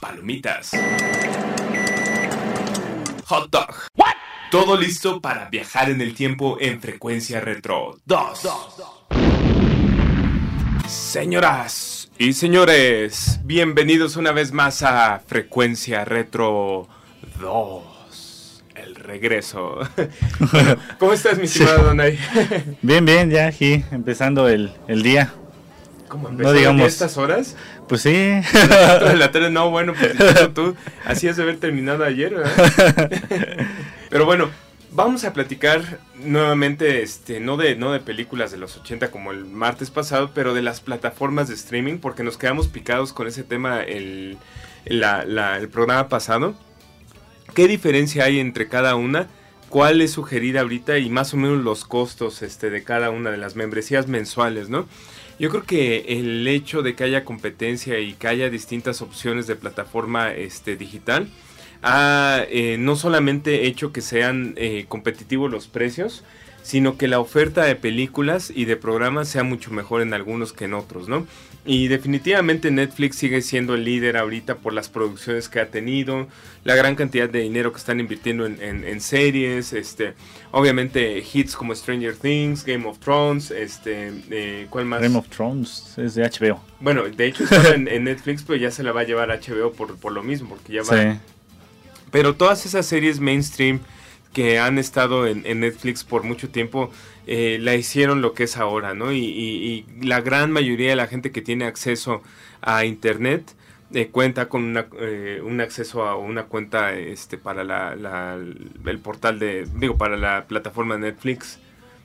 Palomitas. Hot dog. Todo listo para viajar en el tiempo en frecuencia retro 2. Señoras y señores, bienvenidos una vez más a Frecuencia Retro 2. El regreso. ¿Cómo estás, mi estimado Donay? Bien, bien, ya aquí, empezando el, el día. ¿Cómo No empezó digamos- a estas horas? Pues sí. De la tarde, no, bueno, pues tú así has de haber terminado ayer, ¿verdad? Pero bueno, vamos a platicar nuevamente, este, no de, no de películas de los 80 como el martes pasado, pero de las plataformas de streaming, porque nos quedamos picados con ese tema el, la- la- el programa pasado. ¿Qué diferencia hay entre cada una? ¿Cuál es sugerida ahorita? Y más o menos los costos este, de cada una de las membresías mensuales, ¿no? Yo creo que el hecho de que haya competencia y que haya distintas opciones de plataforma este, digital ha eh, no solamente hecho que sean eh, competitivos los precios, sino que la oferta de películas y de programas sea mucho mejor en algunos que en otros, ¿no? Y definitivamente Netflix sigue siendo el líder ahorita por las producciones que ha tenido, la gran cantidad de dinero que están invirtiendo en, en- en series, este, obviamente hits como Stranger Things, Game of Thrones, este, eh, ¿cuál más? Game of Thrones es de HBO. Bueno, de hecho en, en Netflix, pero ya se la va a llevar HBO por, por lo mismo, porque ya va. Sí. Pero todas esas series mainstream que han estado en, Netflix por mucho tiempo, eh, la hicieron lo que es ahora, ¿no? Y, la gran mayoría de la gente que tiene acceso a Internet eh, cuenta con una, eh, un acceso a una cuenta este, para la, el portal de, digo, para la plataforma Netflix.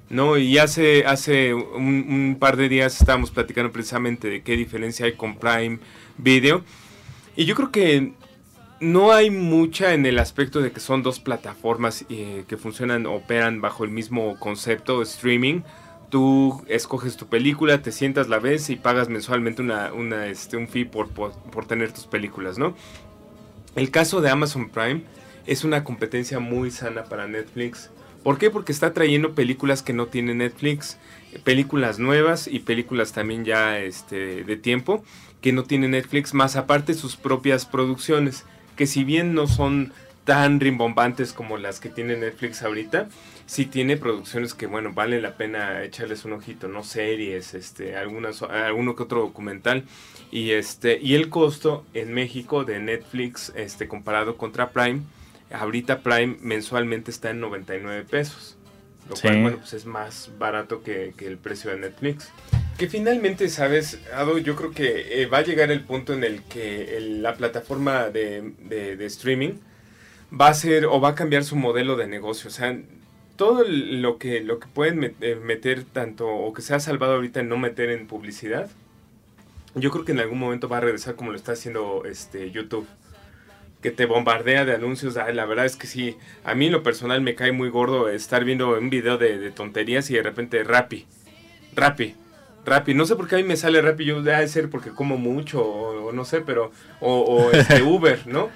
No, y hace, hace un, un par de días estábamos platicando precisamente de qué diferencia hay con Prime Video. Y yo creo que no hay mucha en el aspecto de que son dos plataformas eh, que funcionan, operan bajo el mismo concepto, streaming. Tú escoges tu película, te sientas, la ves y pagas mensualmente una, una, este, un fee por, por, por tener tus películas, ¿no? El caso de Amazon Prime es una competencia muy sana para Netflix. ¿Por qué? Porque está trayendo películas que no tiene Netflix, películas nuevas y películas también ya este, de tiempo que no tiene Netflix, más aparte sus propias producciones, que si bien no son tan rimbombantes como las que tiene Netflix ahorita, sí tiene producciones que, bueno, vale la pena echarles un ojito, ¿no? Series, este, algunas, alguno que otro documental. Y este, y el costo en México de Netflix, este, comparado contra Prime, ahorita Prime mensualmente está en 99 pesos. Lo Sí. cual, bueno, pues es más barato que, que el precio de Netflix. Que finalmente, ¿sabes, Ado? Yo creo que eh, va a llegar el punto en el que el- la plataforma de, streaming va a ser o va a cambiar su modelo de negocio. O sea, todo lo que, lo que pueden eh, meter tanto o que se ha salvado ahorita en no meter en publicidad, yo creo que en algún momento va a regresar como lo está haciendo este YouTube. Que te bombardea de anuncios. Ay, la verdad es que sí, a mí en lo personal me cae muy gordo estar viendo un video de, de tonterías y de repente Rappi. Rappi. Rappi. No sé por qué a mí me sale Rappi. Yo debe ser porque como mucho o, o no sé, pero... O, o este Uber, ¿no?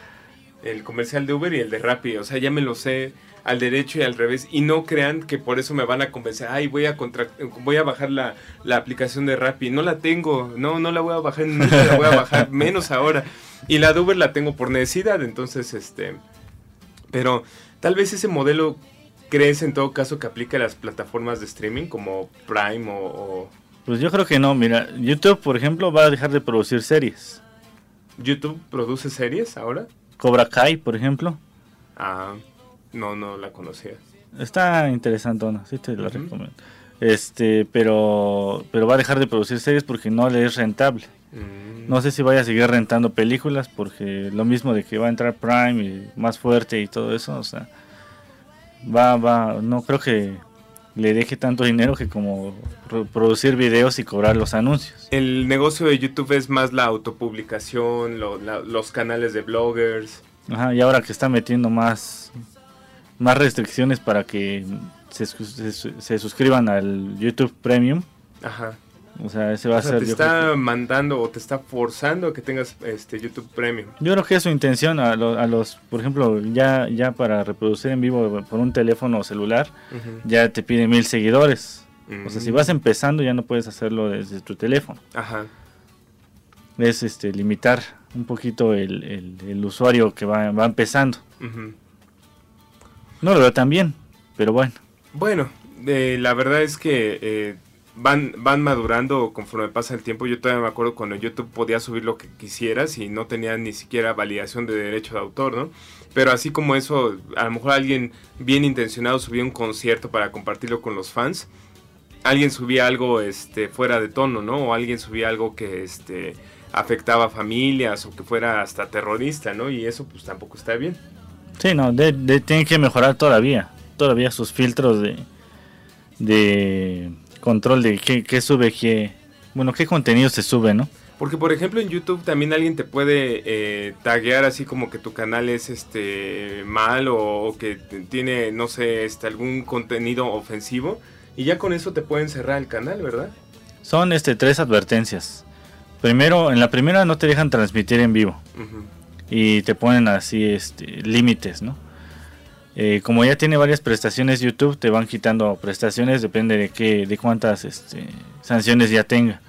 El comercial de Uber y el de Rappi. O sea, ya me lo sé al derecho y al revés. Y no crean que por eso me van a convencer. Ay, voy a contra voy a bajar la, la aplicación de Rappi. No la tengo. No, no la voy a bajar. Nunca la voy a bajar. menos ahora. Y la de Uber la tengo por necesidad. Entonces, este... Pero tal vez ese modelo crees en todo caso que aplica a las plataformas de streaming como Prime o... o Pues yo creo que no, mira, YouTube, por ejemplo, va a dejar de producir series. YouTube produce series ahora. Cobra Kai, por ejemplo. Ah, no, no la conocía. Está interesante, ¿no? Sí te la recomiendo. Este, pero, pero va a dejar de producir series porque no le es rentable. Mm. No sé si vaya a seguir rentando películas porque lo mismo de que va a entrar Prime y más fuerte y todo eso, o sea, va, va, no creo que, le deje tanto dinero que como producir videos y cobrar los anuncios. El negocio de YouTube es más la autopublicación, los canales de bloggers. Ajá, y ahora que está metiendo más, más restricciones para que se, se suscriban al YouTube Premium. Ajá. O sea, ese va a ser. Te está mandando o te está forzando a que tengas este YouTube Premium. Yo creo que es su intención a, los, por ejemplo, ya, ya para reproducir en vivo por un teléfono celular, ya te pide mil seguidores. O sea, si vas empezando ya no puedes hacerlo desde tu teléfono. Ajá. Es este limitar un poquito el, el, usuario que va, va empezando. No lo veo tan bien, pero bueno. Bueno, eh, la verdad es que eh, van, van madurando conforme pasa el tiempo. Yo todavía me acuerdo cuando YouTube podía subir lo que quisieras y no tenía ni siquiera validación de derecho de autor, ¿no? Pero así como eso, a lo mejor alguien bien intencionado subía un concierto para compartirlo con los fans. Alguien subía algo este, fuera de tono, ¿no? O alguien subía algo que este, afectaba a familias o que fuera hasta terrorista, ¿no? Y eso pues tampoco está bien. Sí, no, de, tienen que mejorar todavía. Todavía sus filtros de, de control de qué, sube, qué, bueno, qué contenido se sube, ¿no? Porque por ejemplo en YouTube también alguien te puede eh, taguear así como que tu canal es este mal o, que tiene, no sé, este, algún contenido ofensivo y ya con eso te pueden cerrar el canal, ¿verdad? Son este tres advertencias. Primero, en la primera no te dejan transmitir en vivo y te ponen así este límites, ¿no? Eh, como ya tiene varias prestaciones YouTube, te van quitando prestaciones, depende de qué, de cuántas este, sanciones ya tenga.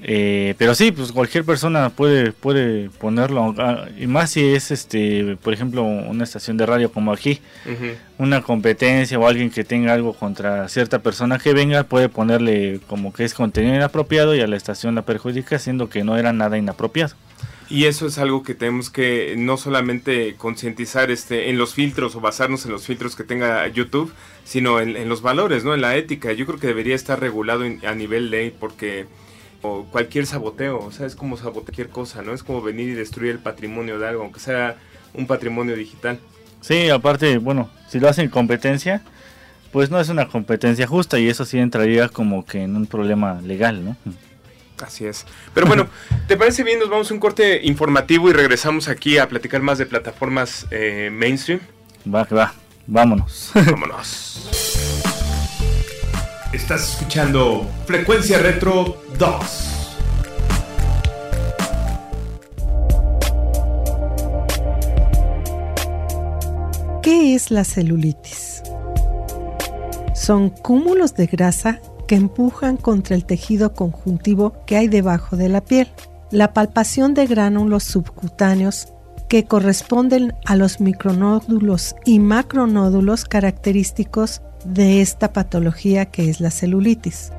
Eh, pero sí, pues cualquier persona puede, puede ponerlo, ah, y más si es, este, por ejemplo, una estación de radio como aquí, una competencia o alguien que tenga algo contra cierta persona que venga, puede ponerle como que es contenido inapropiado y a la estación la perjudica, siendo que no era nada inapropiado. Y eso es algo que tenemos que no solamente concientizar este, en los filtros o basarnos en los filtros que tenga YouTube, sino en, los valores, ¿no? En la ética. Yo creo que debería estar regulado a nivel ley porque cualquier saboteo, o sea, es como sabotear cualquier cosa, ¿no? Es como venir y destruir el patrimonio de algo, aunque sea un patrimonio digital. Sí, aparte, bueno, si lo hacen competencia, pues no es una competencia justa y eso sí entraría como que en un problema legal, ¿no? Así es. Pero bueno, ¿te parece bien? Nos vamos a un corte informativo y regresamos aquí a platicar más de plataformas eh, mainstream. Va, que va. Vámonos. Vámonos. Estás escuchando Frecuencia Retro 2. ¿Qué es la celulitis? Son cúmulos de grasa que empujan contra el tejido conjuntivo que hay debajo de la piel. La palpación de gránulos subcutáneos que corresponden a los micronódulos y macronódulos característicos de esta patología que es la celulitis.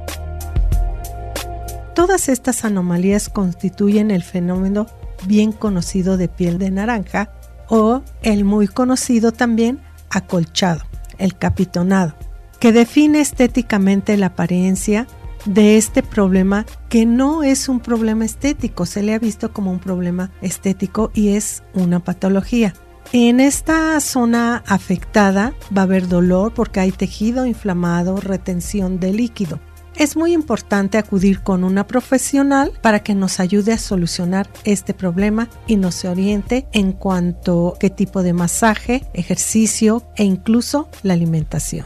Todas estas anomalías constituyen el fenómeno bien conocido de piel de naranja o el muy conocido también acolchado, el capitonado que define estéticamente la apariencia de este problema que no es un problema estético, se le ha visto como un problema estético y es una patología. En esta zona afectada va a haber dolor porque hay tejido inflamado, retención de líquido. Es muy importante acudir con una profesional para que nos ayude a solucionar este problema y nos oriente en cuanto a qué tipo de masaje, ejercicio e incluso la alimentación.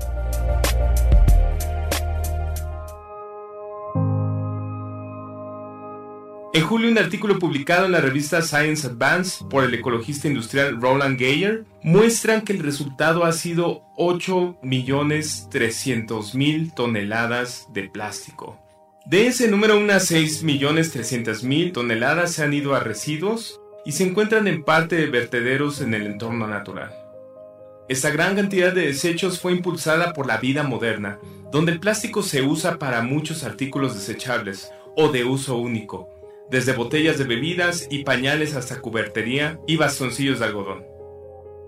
En julio, un artículo publicado en la revista Science Advance por el ecologista industrial Roland Geyer muestran que el resultado ha sido 8.300.000 toneladas de plástico. De ese número, unas 6.300.000 toneladas se han ido a residuos y se encuentran en parte de vertederos en el entorno natural. Esta gran cantidad de desechos fue impulsada por la vida moderna, donde el plástico se usa para muchos artículos desechables o de uso único, desde botellas de bebidas y pañales hasta cubertería y bastoncillos de algodón.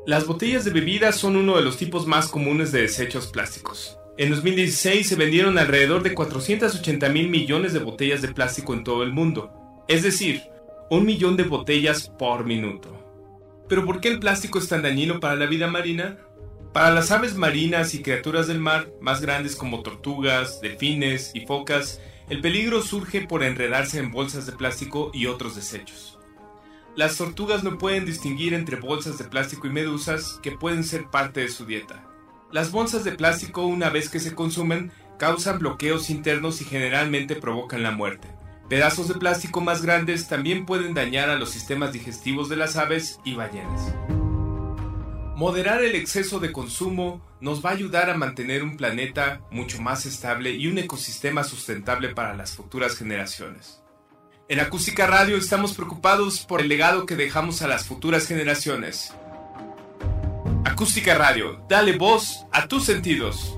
Las botellas de bebidas son uno de los tipos más comunes de desechos plásticos. En 2016 se vendieron alrededor de 480 mil millones de botellas de plástico en todo el mundo, es decir, un millón de botellas por minuto. Pero ¿por qué el plástico es tan dañino para la vida marina? Para las aves marinas y criaturas del mar, más grandes como tortugas, delfines y focas, el peligro surge por enredarse en bolsas de plástico y otros desechos. Las tortugas no pueden distinguir entre bolsas de plástico y medusas que pueden ser parte de su dieta. Las bolsas de plástico una vez que se consumen causan bloqueos internos y generalmente provocan la muerte. Pedazos de plástico más grandes también pueden dañar a los sistemas digestivos de las aves y ballenas. Moderar el exceso de consumo nos va a ayudar a mantener un planeta mucho más estable y un ecosistema sustentable para las futuras generaciones. En Acústica Radio estamos preocupados por el legado que dejamos a las futuras generaciones. Acústica Radio, dale voz a tus sentidos.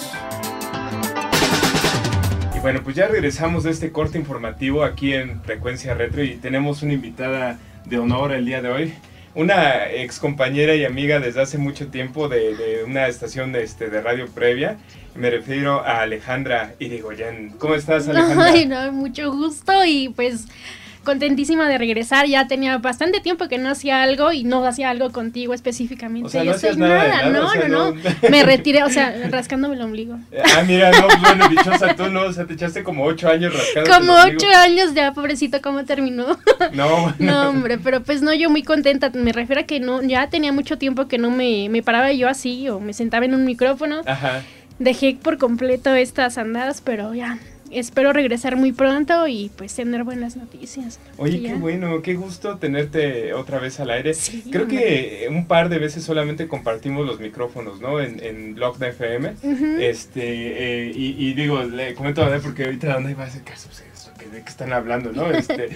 Bueno, pues ya regresamos de este corte informativo aquí en Frecuencia Retro y tenemos una invitada de honor el día de hoy una ex compañera y amiga desde hace mucho tiempo de, una estación de, este, de radio previa. Me refiero a Alejandra Irigoyen. ¿Cómo estás, Alejandra? Ay, no, mucho gusto y pues contentísima de regresar. Ya tenía bastante tiempo que no hacía algo y no hacía algo contigo específicamente. O sea, no hacías nada, no, no, no. Me retiré, o sea, rascándome el ombligo. Ah, mira, no, bueno, dichosa tú, ¿no? O sea, te echaste como ocho años rascando Como ocho años ya, pobrecito, ¿cómo terminó? No, no. hombre, pero pues no, yo muy contenta. Me refiero a que no, ya tenía mucho tiempo que no me, me paraba yo así o me sentaba en un micrófono. Ajá. Dejé por completo estas andadas, pero ya, espero regresar muy pronto y pues tener buenas noticias. Oye, qué bueno, qué gusto tenerte otra vez al aire. Creo que un par de veces solamente compartimos los micrófonos, ¿no? En, en Blog de FM. Este, eh, y, digo, le comento a ver porque ahorita dónde iba a hacer caso, ¿de qué están hablando, no? Este,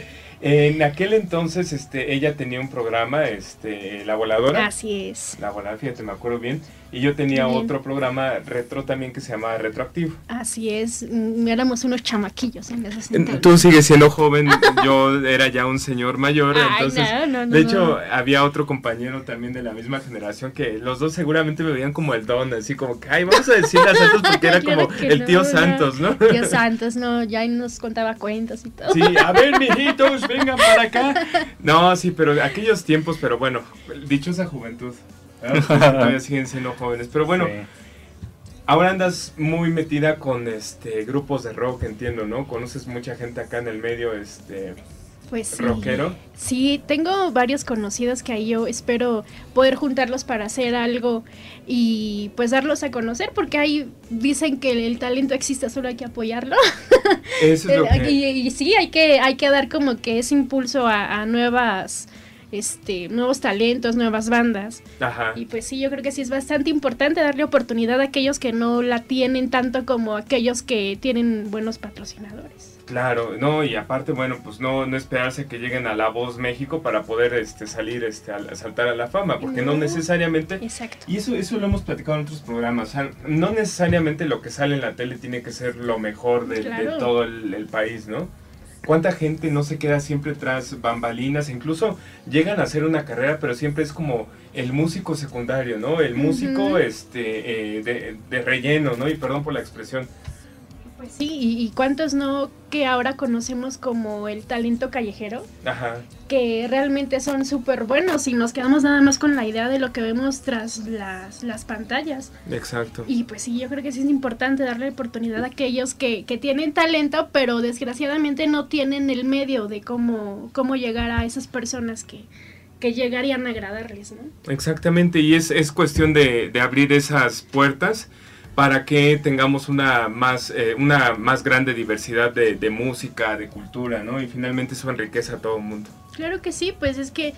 en aquel entonces, este, ella tenía un programa, este, La Voladora. Así es. La Voladora, fíjate, me acuerdo bien. Y yo tenía otro programa retro también que se llamaba Retroactivo. Así es, mm, éramos unos chamaquillos en ese Tú sigues siendo joven, yo era ya un señor mayor, entonces... de hecho, había otro compañero también de la misma generación que los dos seguramente me veían como el don, así como que, ay, vamos a decirle a Santos porque era como el tío Santos, ¿no? Tío Santos, no, ya nos contaba cuentos y todo. Sí, a ver, mijitos, vengan para acá. No, sí, pero aquellos tiempos, pero bueno, dichosa juventud. Todavía siguen siendo jóvenes. Pero bueno, ahora andas muy metida con este grupos de rock, entiendo, ¿no? Conoces mucha gente acá en el medio, este. Pues sí. rockero. Sí, tengo varios conocidos que ahí yo espero poder juntarlos para hacer algo y pues darlos a conocer porque ahí dicen que el talento existe, solo hay que apoyarlo. Eso es lo que... y, sí, hay que, hay que dar como que ese impulso a nuevas este, nuevos talentos, nuevas bandas. Ajá. Y pues sí, yo creo que sí es bastante importante darle oportunidad a aquellos que no la tienen tanto como aquellos que tienen buenos patrocinadores. Claro, no, y aparte, bueno, pues no, no esperarse que lleguen a La Voz México para poder este, salir, este, a, saltar a la fama, porque no, necesariamente... Exacto. Y eso, eso lo hemos platicado en otros programas, no necesariamente lo que sale en la tele tiene que ser lo mejor de, todo el país, ¿no? cuánta gente no se queda siempre tras bambalinas, incluso llegan a hacer una carrera, pero siempre es como el músico secundario, ¿no? El músico este, eh, de, relleno, ¿no? Y perdón por la expresión. Pues sí, y, cuántos no que ahora conocemos como el talento callejero, Ajá. que realmente son súper buenos y nos quedamos nada más con la idea de lo que vemos tras las, las pantallas. Exacto. Y pues sí, yo creo que sí es importante darle oportunidad a aquellos que, que tienen talento, pero desgraciadamente no tienen el medio de cómo, cómo llegar a esas personas que, que llegarían a agradarles, ¿no? Exactamente, y es, es cuestión de, de abrir esas puertas para que tengamos una más, eh, una más grande diversidad de, de, música, de cultura, ¿no? Y finalmente eso enriquece a todo el mundo. Claro que sí, pues es que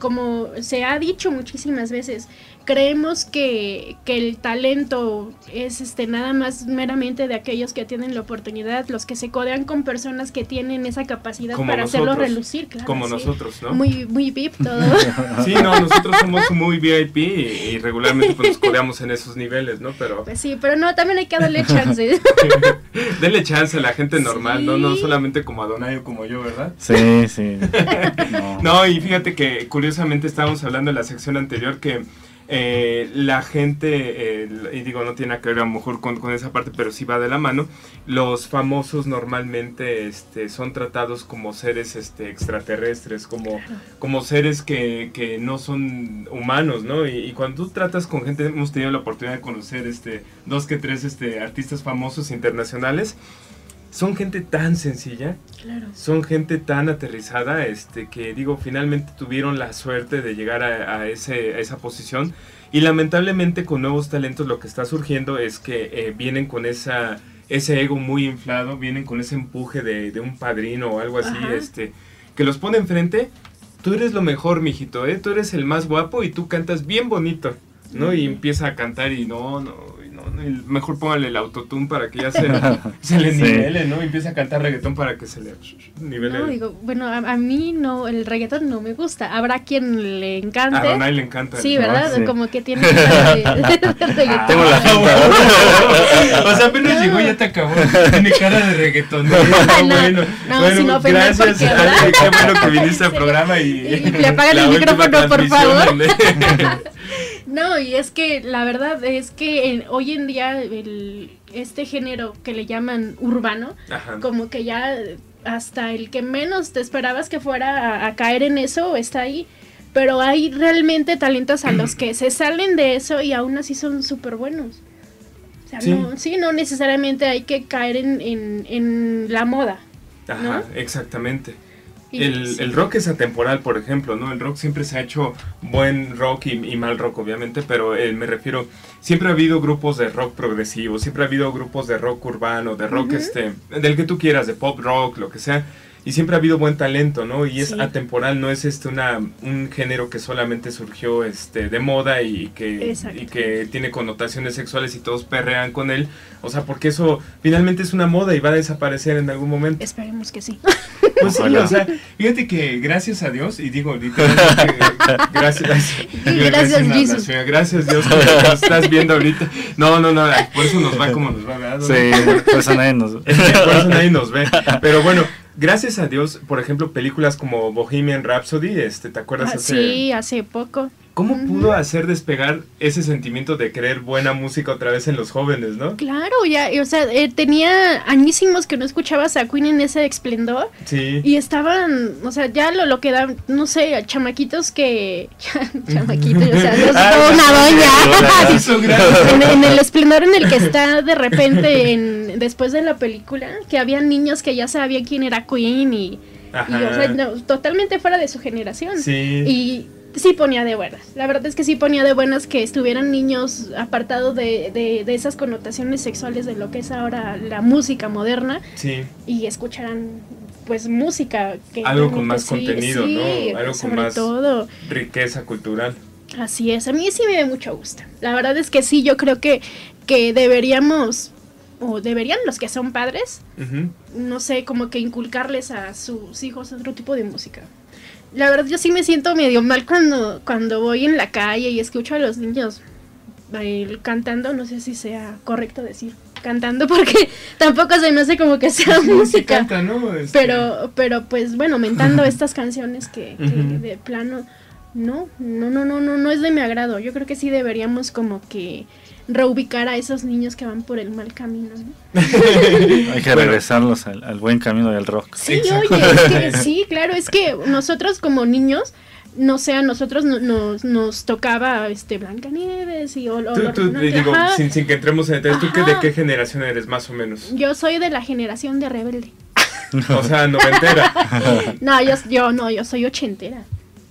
como se ha dicho muchísimas veces, creemos que, que, el talento es este nada más meramente de aquellos que tienen la oportunidad, los que se codean con personas que tienen esa capacidad para hacerlo relucir, claro. Como nosotros, ¿no? Muy, muy VIP todo. sí, no, nosotros somos muy VIP y, regularmente pues, nos codeamos en esos niveles, ¿no? Pero... Pues sí, pero no, también hay que darle chance. Denle chance a la gente normal, ¿no? No solamente como a Donayo como yo, ¿verdad? Sí, sí. no. no, y fíjate que curiosamente estábamos hablando en la sección anterior que eh, la gente, y digo, no tiene que ver a lo mejor con, esa parte, pero sí va de la mano, los famosos normalmente este, son tratados como seres este, extraterrestres, como, como seres que, no son humanos, ¿no? Y, cuando tú tratas con gente, hemos tenido la oportunidad de conocer este, dos que tres este, artistas famosos internacionales, son gente tan sencilla, son gente tan aterrizada, este, que digo, finalmente tuvieron la suerte de llegar a, ese, esa posición. Y lamentablemente con nuevos talentos lo que está surgiendo es que eh, vienen con esa, ese ego muy inflado, vienen con ese empuje de, un padrino o algo así, este, que los pone enfrente. Tú eres lo mejor, mijito, ¿eh? tú eres el más guapo y tú cantas bien bonito, ¿no? Y empieza a cantar y no, no, mejor póngale el autotune para que ya se, se le nivele, ¿no? Y empiece a cantar reggaetón para que se le nivele. No, digo, bueno, a, mí no, el reggaetón no me gusta. Habrá quien le encante. A Ronald le encanta. Sí, ¿verdad? Como que tiene cara de, reggaetón. Tengo la O sea, apenas llegó y ya te acabó. Tiene cara de reggaetón. No, bueno, no, bueno, no gracias. qué bueno que viniste al programa y, y le apagan el micrófono, por favor. No, y es que la verdad es que hoy en día el, este género que le llaman urbano, como que ya hasta el que menos te esperabas que fuera a, caer en eso está ahí. Pero hay realmente talentos a los que se salen de eso y aún así son súper buenos. O sea, sí. No, sí, no necesariamente hay que caer en, en, en la moda. Ajá, exactamente. El, rock es atemporal, por ejemplo, ¿no? El rock siempre se ha hecho buen rock y, mal rock, obviamente, pero eh, me refiero, siempre ha habido grupos de rock progresivo, siempre ha habido grupos de rock urbano, de rock, este, del que tú quieras, de pop rock, lo que sea, y siempre ha habido buen talento, ¿no? Y es atemporal, no es este una, un género que solamente surgió este, de moda y que, y que tiene connotaciones sexuales y todos perrean con él. O sea, porque eso finalmente es una moda y va a desaparecer en algún momento. Esperemos que sí. Pues sí, o sea, fíjate que gracias a Dios, y digo literalmente, gracias, gracias, gracias, gracias Dios que nos estás viendo ahorita. No, no, no, por eso nos va como nos va, ¿verdad? Sí, por eso nadie nos ve. Por eso nadie nos ve. Pero bueno, gracias a Dios, por ejemplo, películas como Bohemian Rhapsody, este, ¿te acuerdas? Ah, sí, hace poco. ¿Cómo pudo hacer despegar ese sentimiento de querer buena música otra vez en los jóvenes, no? Claro, ya, o sea, eh, tenía añísimos que no escuchabas a Queen en ese esplendor. Sí. Y estaban, o sea, ya lo, lo que dan, no sé, chamaquitos que. chamaquitos, o sea, no ah, una doña. en, el esplendor en el que está de repente en, después de la película, que había niños que ya sabían quién era Queen y. y o sea, totalmente fuera de su generación. Sí. Y sí ponía de buenas. La verdad es que sí ponía de buenas que estuvieran niños apartados de, de, esas connotaciones sexuales de lo que es ahora la música moderna. Sí. Y escucharan pues música que algo con más contenido, ¿no? Algo con más todo. riqueza cultural. Así es, a mí sí me da mucho gusto. La verdad es que sí, yo creo que, que deberíamos, o deberían los que son padres, no sé, como que inculcarles a sus hijos otro tipo de música la verdad yo sí me siento medio mal cuando, cuando voy en la calle y escucho a los niños cantando, no sé si sea correcto decir cantando porque tampoco se me hace como que sea música. Este, pero, pero pues bueno, mentando estas canciones que, que de plano no, no, no, no, no, no es de mi agrado. Yo creo que sí deberíamos como que reubicar a esos niños que van por el mal camino. Hay que regresarlos al, buen camino del rock. Sí, oye, sí, claro, es que nosotros como niños no sé, a nosotros nos, nos tocaba este Blancanieves y o, tú, tú, digo, sin, sin, que entremos en ¿tú de qué generación eres más o menos? Yo soy de la generación de rebelde. o sea, noventera. no, yo, yo no, yo soy ochentera.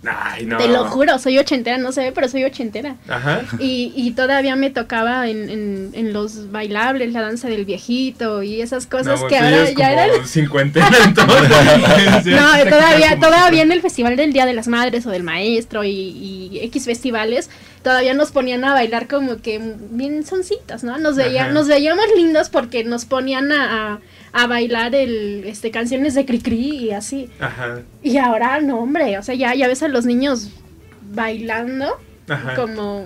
Ay, no. Te lo juro, soy ochentera, no se ve, pero soy ochentera. Ajá. Y, y todavía me tocaba en, en, en los bailables, la danza del viejito y esas cosas No, que tú ahora ya como eran... cincuentena, entonces. No, todavía, todavía en el Festival del Día de las Madres o del Maestro y, y X festivales, todavía nos ponían a bailar como que bien soncitas, ¿no? Nos, veía, Ajá. nos veíamos lindos porque nos ponían a, a, a bailar el, este, canciones de Cricri y así. Ajá. Y ahora no, hombre, o sea, ya, ya ves a los niños bailando Ajá. como...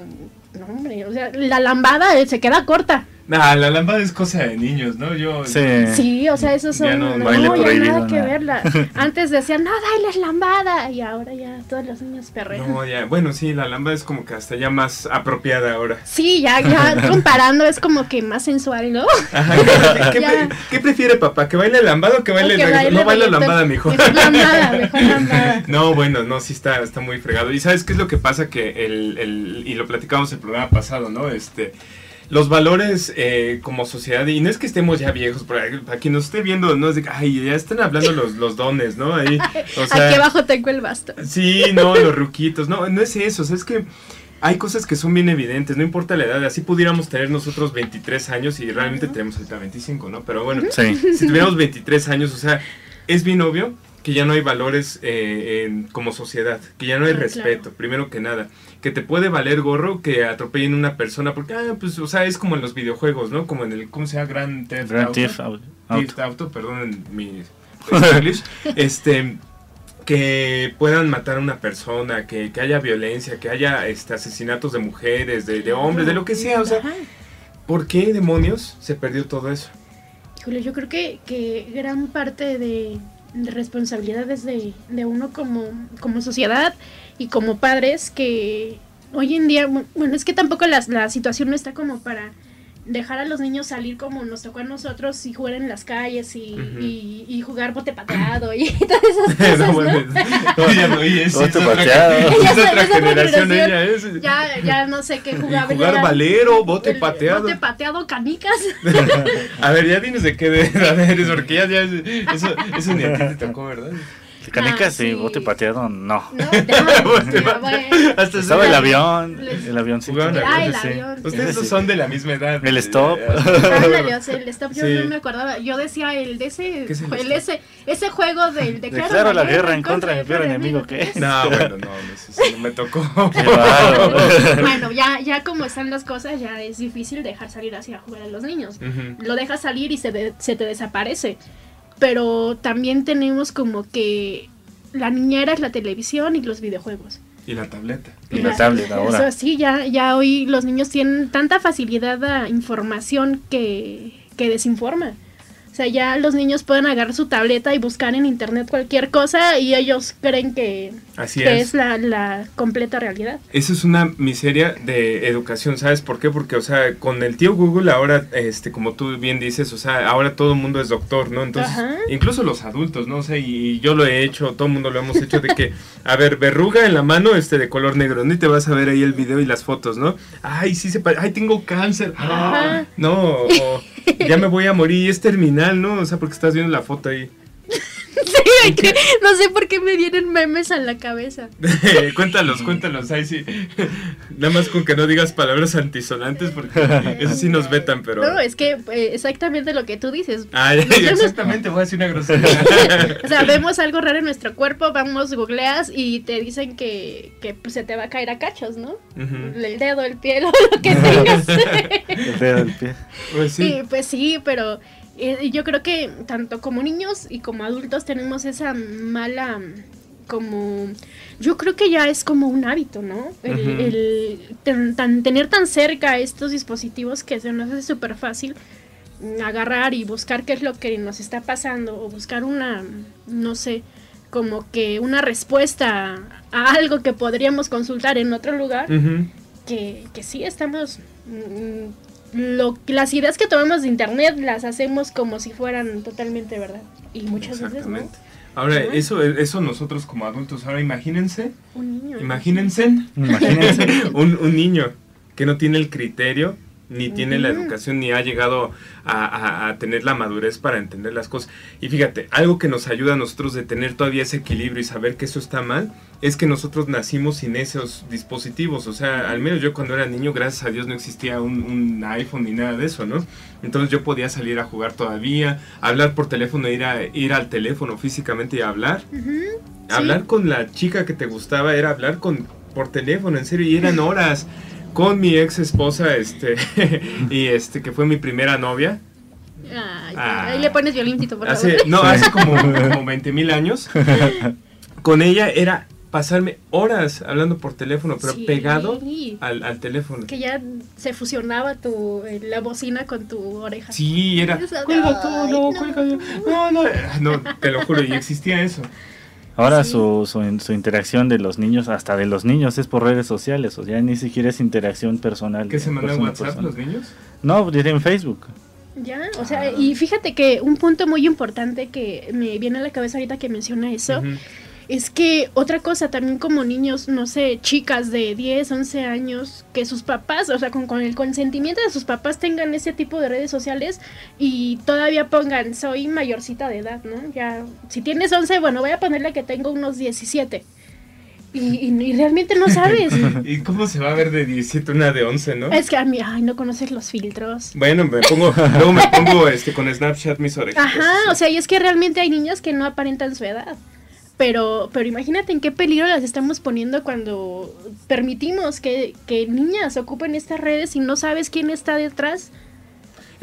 No, hombre, o sea, la lambada eh, se queda corta. Nah, la lámpara es cosa de niños, ¿no? Yo. Sí. Sí, o sea, esos son... Ya no, no, baile ya nada que nada. verla. Antes decían, no bailes lambada. Y ahora ya todos los niños perrean. No, ya. Bueno, sí, la lámpara es como que hasta ya más apropiada ahora. Sí, ya, ya comparando es como que más sensual, ¿no? Ajá. ¿Qué, qué Ya. pre- qué prefiere papá? ¿Que baile lambada o que baile que reggaetón? No baile lambada, mijo. Mejor lambada, mejor lambada. No, bueno, no, sí está, está muy fregado. ¿Y sabes qué es lo que pasa? Que el, el y lo platicamos el programa pasado, ¿no? Este, los valores eh, como sociedad, y no es que estemos ya viejos, pero para quien nos esté viendo, no es de que, ay, ya están hablando los, los dones, ¿no? Ahí, o sea, Aquí abajo tengo el bastón. Sí, no, los ruquitos, no, no es eso, o sea, es que hay cosas que son bien evidentes, no importa la edad, así pudiéramos tener nosotros 23 años y realmente tenemos ahorita 25, ¿no? Pero bueno, Sí. si tuviéramos 23 años, o sea, es bien obvio que ya no hay valores eh, en- como sociedad, que ya no hay Ah, respeto, claro. primero que nada, que te puede valer gorro que atropellen una persona, porque, ah, pues, o sea, es como en los videojuegos, ¿no? Como en el, ¿cómo se llama? Grand Theft Grand Auto. Theft Auto. Theft Auto, perdón mi English, este que puedan matar a una persona, que, que haya violencia, que haya este, asesinatos de mujeres, de, de hombres, de lo que sea, o sea. ¿por qué demonios se perdió todo eso? Híjole, yo creo que, que gran parte de, de responsabilidades de, de uno como, como sociedad y como padres que hoy en día, bu- bueno, es que tampoco la, la situación no está como para dejar a los niños salir como nos tocó a nosotros y jugar en las calles y, y, y jugar bote pateado y todas esas cosas, no, ¿no? sí, Bote pateado. es otra es otra generación, ella es. Ya, ya no sé qué jugaba. Jugar valero, bote el pateado. Bote pateado, canicas. A ver, ya dinos de qué de edad eres, porque ya, ya eso, eso ni a ti te tocó, ¿verdad? Canicas Ah, y sí. bote pateado, no. No, ya, ya, bueno. Hasta Estaba el avión, el avión sí. Ah, el Sí. avión. Ustedes sí. son de la misma edad. El stop. Sea, el stop yo Sí. no me acordaba. Yo decía el de ese, ¿Qué es el ese, ese juego del declaro, la guerra en contra de mi peor enemigo, ¿qué es? No, bueno, no, eso sí no me tocó. Bueno, ya, ya como están las cosas, ya es difícil dejar salir así a jugar a los niños. Lo dejas salir y se, de- se te desaparece. Pero también tenemos como que la niñera es la televisión y los videojuegos. Y la tableta. Y la tablet ahora. Eso sí, ya, ya hoy los niños tienen tanta facilidad a información que, que desinforma. O sea, ya los niños pueden agarrar su tableta y buscar en internet cualquier cosa y ellos creen que, Así que es. es la, la completa realidad. Eso es una miseria de educación, ¿sabes por qué? Porque, o sea, con el tío Google ahora, este, como tú bien dices, o sea, ahora todo el mundo es doctor, ¿no? Entonces, Ajá. incluso los adultos, ¿no? O sea, y yo lo he hecho, todo el mundo lo hemos hecho, de que, a ver, verruga en la mano, este, de color negro, ¿no? Y te vas a ver ahí el video y las fotos, ¿no? Ay, sí se pare- ay, tengo cáncer. Ah, no, o ya me voy a morir, es terminal, ¿no? O sea, porque estás viendo la foto ahí. Sí, que- no sé por qué me vienen memes a la cabeza. cuéntalos, cuéntalos, ahí sí. Nada más con que no digas palabras antisonantes porque eso sí nos vetan, pero... No, es que eh, exactamente lo que tú dices. Niños- exactamente, voy a decir una grosería. O sea, vemos algo raro en nuestro cuerpo, vamos, googleas y te dicen que, que pues, se te va a caer a cachos, ¿no? El dedo, el pie, lo que tengas. El dedo del pie. Pues sí. Sí, pues sí, pero eh, yo creo que tanto como niños y como adultos tenemos esa mala como yo creo que ya es como un hábito, ¿no? El, Ujú. el ten- tan- tener tan cerca estos dispositivos que se nos hace súper fácil agarrar y buscar qué es lo que nos está pasando o buscar una, no sé, como que una respuesta a algo que podríamos consultar en otro lugar que, que sí estamos mm, lo, las ideas que tomamos de internet las hacemos como si fueran totalmente verdad y muchas veces no Exactamente. Ahora, eso, eso nosotros como adultos, ahora imagínense, un niño imagínense Imagínense. un, un niño que no tiene el criterio ni tiene la educación, ni ha llegado a, tener la madurez para entender las cosas. Y fíjate, algo que nos ayuda a nosotros de tener todavía ese equilibrio y saber que eso está mal, es que nosotros nacimos sin esos dispositivos. O sea, al menos yo cuando era niño, gracias a Dios, no existía un, iPhone ni nada de eso, ¿no? Entonces yo podía salir a jugar todavía, hablar por teléfono, ir, a, ir al teléfono físicamente y hablar. Hablar con la chica que te gustaba era hablar con por teléfono, en serio, y eran horas con mi ex esposa, este, y este, que fue mi primera novia. Ah. ahí le pones violín, por hace, No, hace como, como 20 mil años. Con ella era pasarme horas hablando por teléfono, pero pegado al, teléfono. Que ya se fusionaba tu, la bocina con tu oreja. Sí, era, cuelga todo, no, cuelga, no, no, no, te lo juro, y existía eso. Ahora su, su, interacción de los niños, hasta de los niños, es por redes sociales, o sea, ni siquiera es interacción personal. ¿Qué se mandan WhatsApp los niños? No, en Facebook. Ya, o sea, y fíjate que un punto muy importante que me viene a la cabeza ahorita que menciona eso, es que otra cosa también como niños, no sé, chicas de 10, 11 años, que sus papás, o sea, con, con, el consentimiento de sus papás tengan ese tipo de redes sociales y todavía pongan, soy mayorcita de edad, ¿no? Ya, si tienes 11, bueno, voy a ponerle que tengo unos 17. Y, realmente no sabes. ¿Y cómo se va a ver de 17 una de 11, no? Es que a mí, ay, no conoces los filtros. Bueno, me pongo, luego me pongo este, con Snapchat mis orejas. Ajá, o sea, y es que realmente hay niños que no aparentan su edad. Pero, pero imagínate en qué peligro las estamos poniendo cuando permitimos que, que niñas ocupen estas redes y no sabes quién está detrás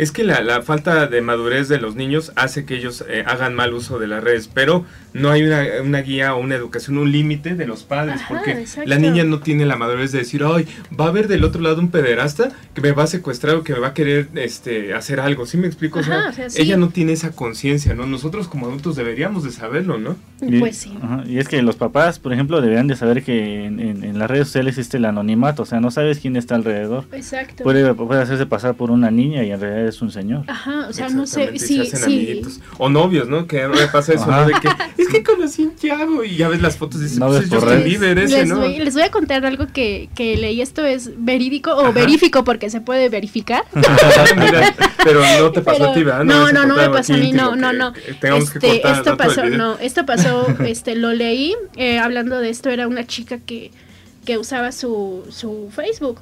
es que la, falta de madurez de los niños hace que ellos eh, hagan mal uso de las redes, pero no hay una, guía o una educación, un límite de los padres, porque la niña no tiene la madurez de decir, ay, va a haber del otro lado un pederasta que me va a secuestrar o que me va a querer este, hacer algo, ¿sí me explico? Ella no tiene esa conciencia, ¿no? Nosotros como adultos deberíamos de saberlo, ¿no? pues sí. y es que los papás, por ejemplo, deberían de saber que en, las redes sociales existe el anonimato, o sea, no sabes quién está alrededor. Exacto. Puede, puede hacerse pasar por una niña y en realidad es un señor. Ajá, o sea, no sé, sí, sí. O novios, ¿no? Que me pasa eso, ¿no? De que, es que conocí un chavo y ya ves las fotos y dices, pues es Justin Bieber ese, les ¿no? Voy, les voy a contar algo que, que leí, esto es verídico o verífico porque se puede verificar. pero no te pasó a ti, ¿verdad? No, no, no, me pasó a mí, no, no, no. Tengamos este, esto pasó, no, esto pasó, este, lo leí, eh, hablando de esto, era una chica que, que usaba su, su Facebook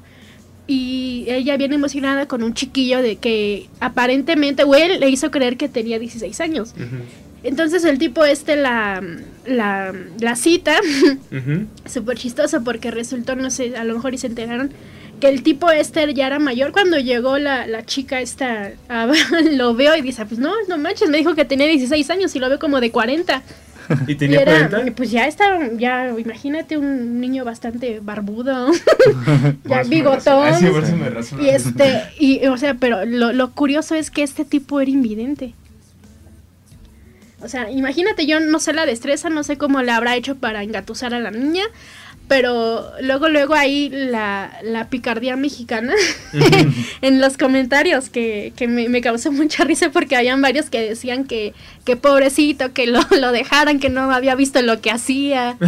y ella viene emocionada con un chiquillo de que aparentemente, o él le hizo creer que tenía 16 años. Entonces el tipo este la, la, la cita, súper chistoso porque resultó, no sé, a lo mejor y se enteraron, que el tipo este ya era mayor cuando llegó la, la chica esta, lo veo y dice, pues no, no manches, me dijo que tenía 16 años y lo veo como de 40. ¿Y tenía 40? Pues ya estaba, ya imagínate un niño bastante barbudo, ya bigotón. y este, y o sea, pero lo, lo curioso es que este tipo era invidente. O sea, imagínate, yo no sé la destreza, no sé cómo le habrá hecho para engatusar a la niña, pero luego, luego ahí la, la picardía mexicana en los comentarios que, que me, me, causó mucha risa porque habían varios que decían que, que pobrecito, que lo, lo dejaran, que no había visto lo que hacía.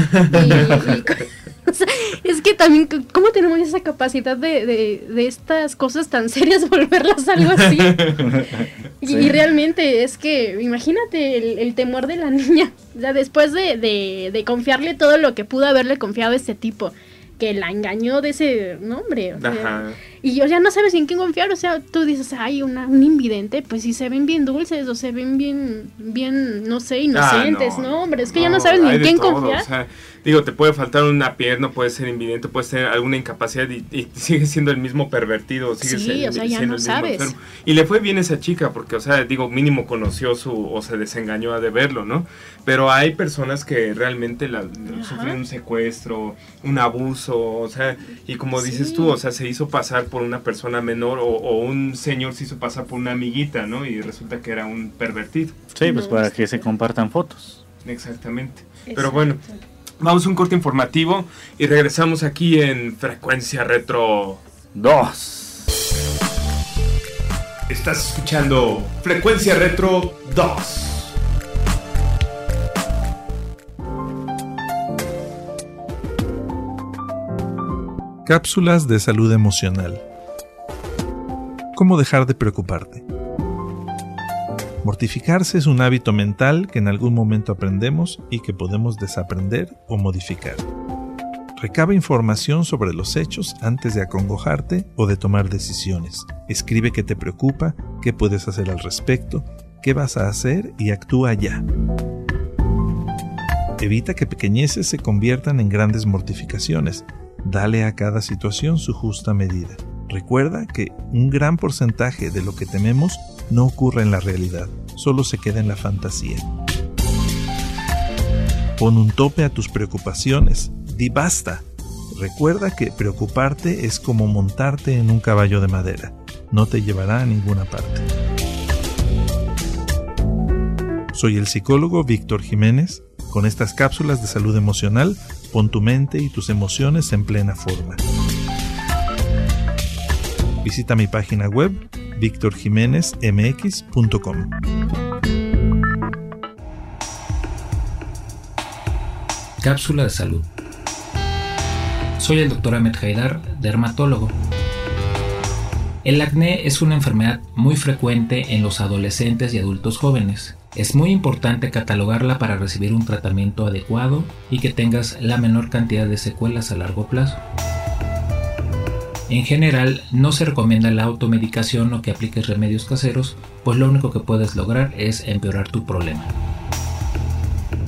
es que también, ¿cómo tenemos esa capacidad de, de, estas cosas tan serias volverlas algo así? y, realmente es que, imagínate el, temor de la niña, o sea, después de, de, confiarle todo lo que pudo haberle confiado a este tipo, que la engañó de ese nombre. Y yo ya no sabes en quién confiar, o sea, tú dices, ay, una, un invidente, pues si se ven bien dulces o se ven bien, bien, no sé, ah, inocentes, no, hombre, es que ya no sabes ni en quién confiar. digo, te puede faltar una pierna, puede ser invidente, puede tener alguna incapacidad y, sigue siendo el mismo pervertido, sigue sí, o sea, ya no sabes. Y le fue bien esa chica, porque, o sea, digo, mínimo conoció su, o se desengañó de verlo, ¿no? Pero hay personas que realmente la, sufren un secuestro, un abuso, o sea, y como dices tú, o sea, se hizo pasar por una persona menor o, o, un señor se hizo pasar por una amiguita, ¿no? Y resulta que era un pervertido. Sí, pues para que se compartan fotos. Exactamente. Pero bueno, Vamos a un corte informativo y regresamos aquí en Frecuencia Retro 2. Estás escuchando Frecuencia Retro 2. Cápsulas de salud emocional. ¿Cómo dejar de preocuparte? Mortificarse es un hábito mental que en algún momento aprendemos y que podemos desaprender o modificar. Recaba información sobre los hechos antes de acongojarte o de tomar decisiones. Escribe qué te preocupa, qué puedes hacer al respecto, qué vas a hacer y actúa ya. Evita que pequeñeces se conviertan en grandes mortificaciones. Dale a cada situación su justa medida. Recuerda que un gran porcentaje de lo que tememos no ocurre en la realidad, solo se queda en la fantasía. Pon un tope a tus preocupaciones, di basta. Recuerda que preocuparte es como montarte en un caballo de madera, no te llevará a ninguna parte. Soy el psicólogo Víctor Jiménez. Con estas cápsulas de salud emocional, pon tu mente y tus emociones en plena forma. Visita mi página web victorjiménezmx.com. Cápsula de salud. Soy el Dr. Ahmed Haidar, dermatólogo. El acné es una enfermedad muy frecuente en los adolescentes y adultos jóvenes. Es muy importante catalogarla para recibir un tratamiento adecuado y que tengas la menor cantidad de secuelas a largo plazo. En general, no se recomienda la automedicación o que apliques remedios caseros, pues lo único que puedes lograr es empeorar tu problema.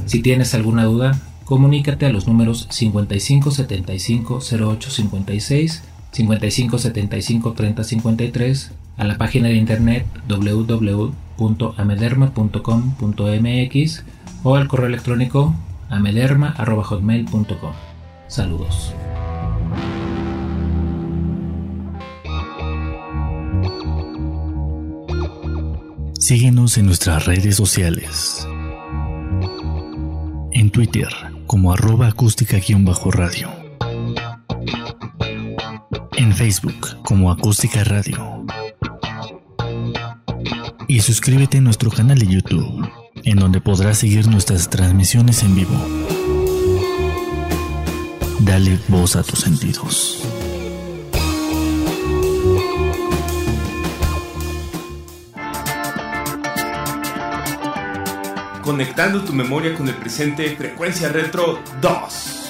Si tienes alguna duda, comunícate a los números 55 75 08 56, 55 75 30 53, a la página de internet www.amederma.com.mx o al correo electrónico amederma.hotmail.com. Saludos. Síguenos en nuestras redes sociales. En Twitter como arroba acústica-radio. En Facebook como acústica radio. Y suscríbete a nuestro canal de YouTube, en donde podrás seguir nuestras transmisiones en vivo. Dale voz a tus sentidos. conectando tu memoria con el presente, Frecuencia Retro 2.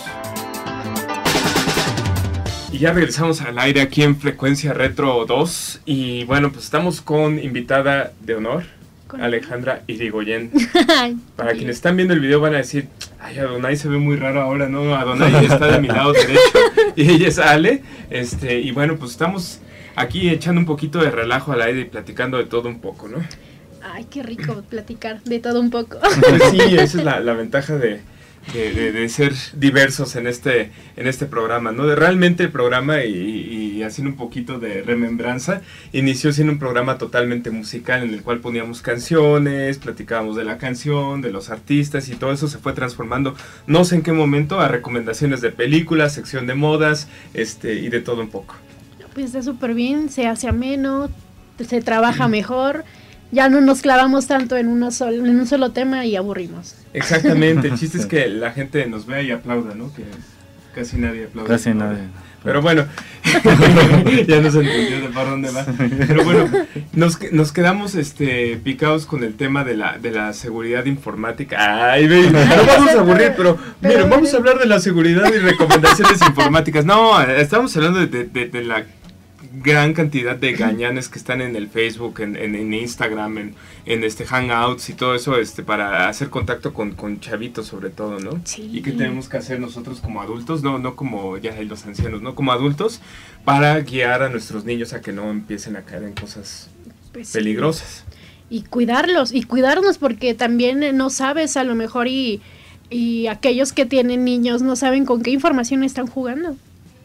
Y ya regresamos al aire aquí en Frecuencia Retro 2. Y bueno, pues estamos con invitada de honor, Alejandra Irigoyen. Para quienes están viendo el video van a decir, ay, Adonai se ve muy raro ahora, ¿no? Adonai está de mi lado derecho y ella es Ale. Este, y bueno, pues estamos aquí echando un poquito de relajo al aire y platicando de todo un poco, ¿no? Ay, qué rico platicar de todo un poco. Pues sí, esa es la, ventaja de, ser diversos en este, en este programa, ¿no? De realmente el programa y, haciendo un poquito de remembranza, inició siendo un programa totalmente musical en el cual poníamos canciones, platicábamos de la canción, de los artistas y todo eso se fue transformando, no sé en qué momento, a recomendaciones de películas, sección de modas, este, y de todo un poco. Pues está súper bien, se hace ameno, se trabaja mejor ya no nos clavamos tanto en, uno solo, en un solo tema y aburrimos. Exactamente, el chiste es que la gente nos vea y aplauda, ¿no? Que casi nadie aplaude. Casi nadie. Pero bueno, ya no se entendió de para dónde va. Pero bueno, nos, nos quedamos este, picados con el tema de la, de la seguridad informática. Ay, no vamos a aburrir, pero, miren, vamos a hablar de la seguridad y recomendaciones informáticas. No, estamos hablando de, de, de la gran cantidad de gañanes que están en el Facebook, en, en, Instagram, en, en, este Hangouts y todo eso, este, para hacer contacto con, con chavitos sobre todo, ¿no? Sí. Y qué tenemos que hacer nosotros como adultos, no, no como ya los ancianos, ¿no? Como adultos, para guiar a nuestros niños a que no empiecen a caer en cosas pues peligrosas. Y cuidarlos, y cuidarnos porque también no sabes a lo mejor y, y aquellos que tienen niños no saben con qué información están jugando.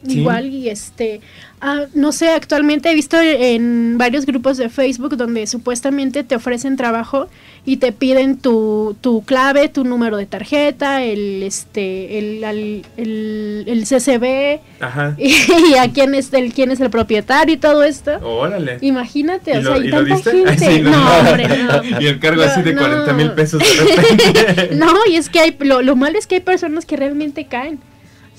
Igual y este, ah, no sé, actualmente he visto en varios grupos de Facebook donde supuestamente te ofrecen trabajo y te piden tu, tu clave, tu número de tarjeta, el este, el, el, el, CCB Y, a quién es el quién es el propietario y todo esto. Órale. Imagínate, o sea, y tanta gente. no, hombre, no. Y el cargo así de 40 mil pesos de no, y es que hay, lo, lo malo es que hay personas que realmente caen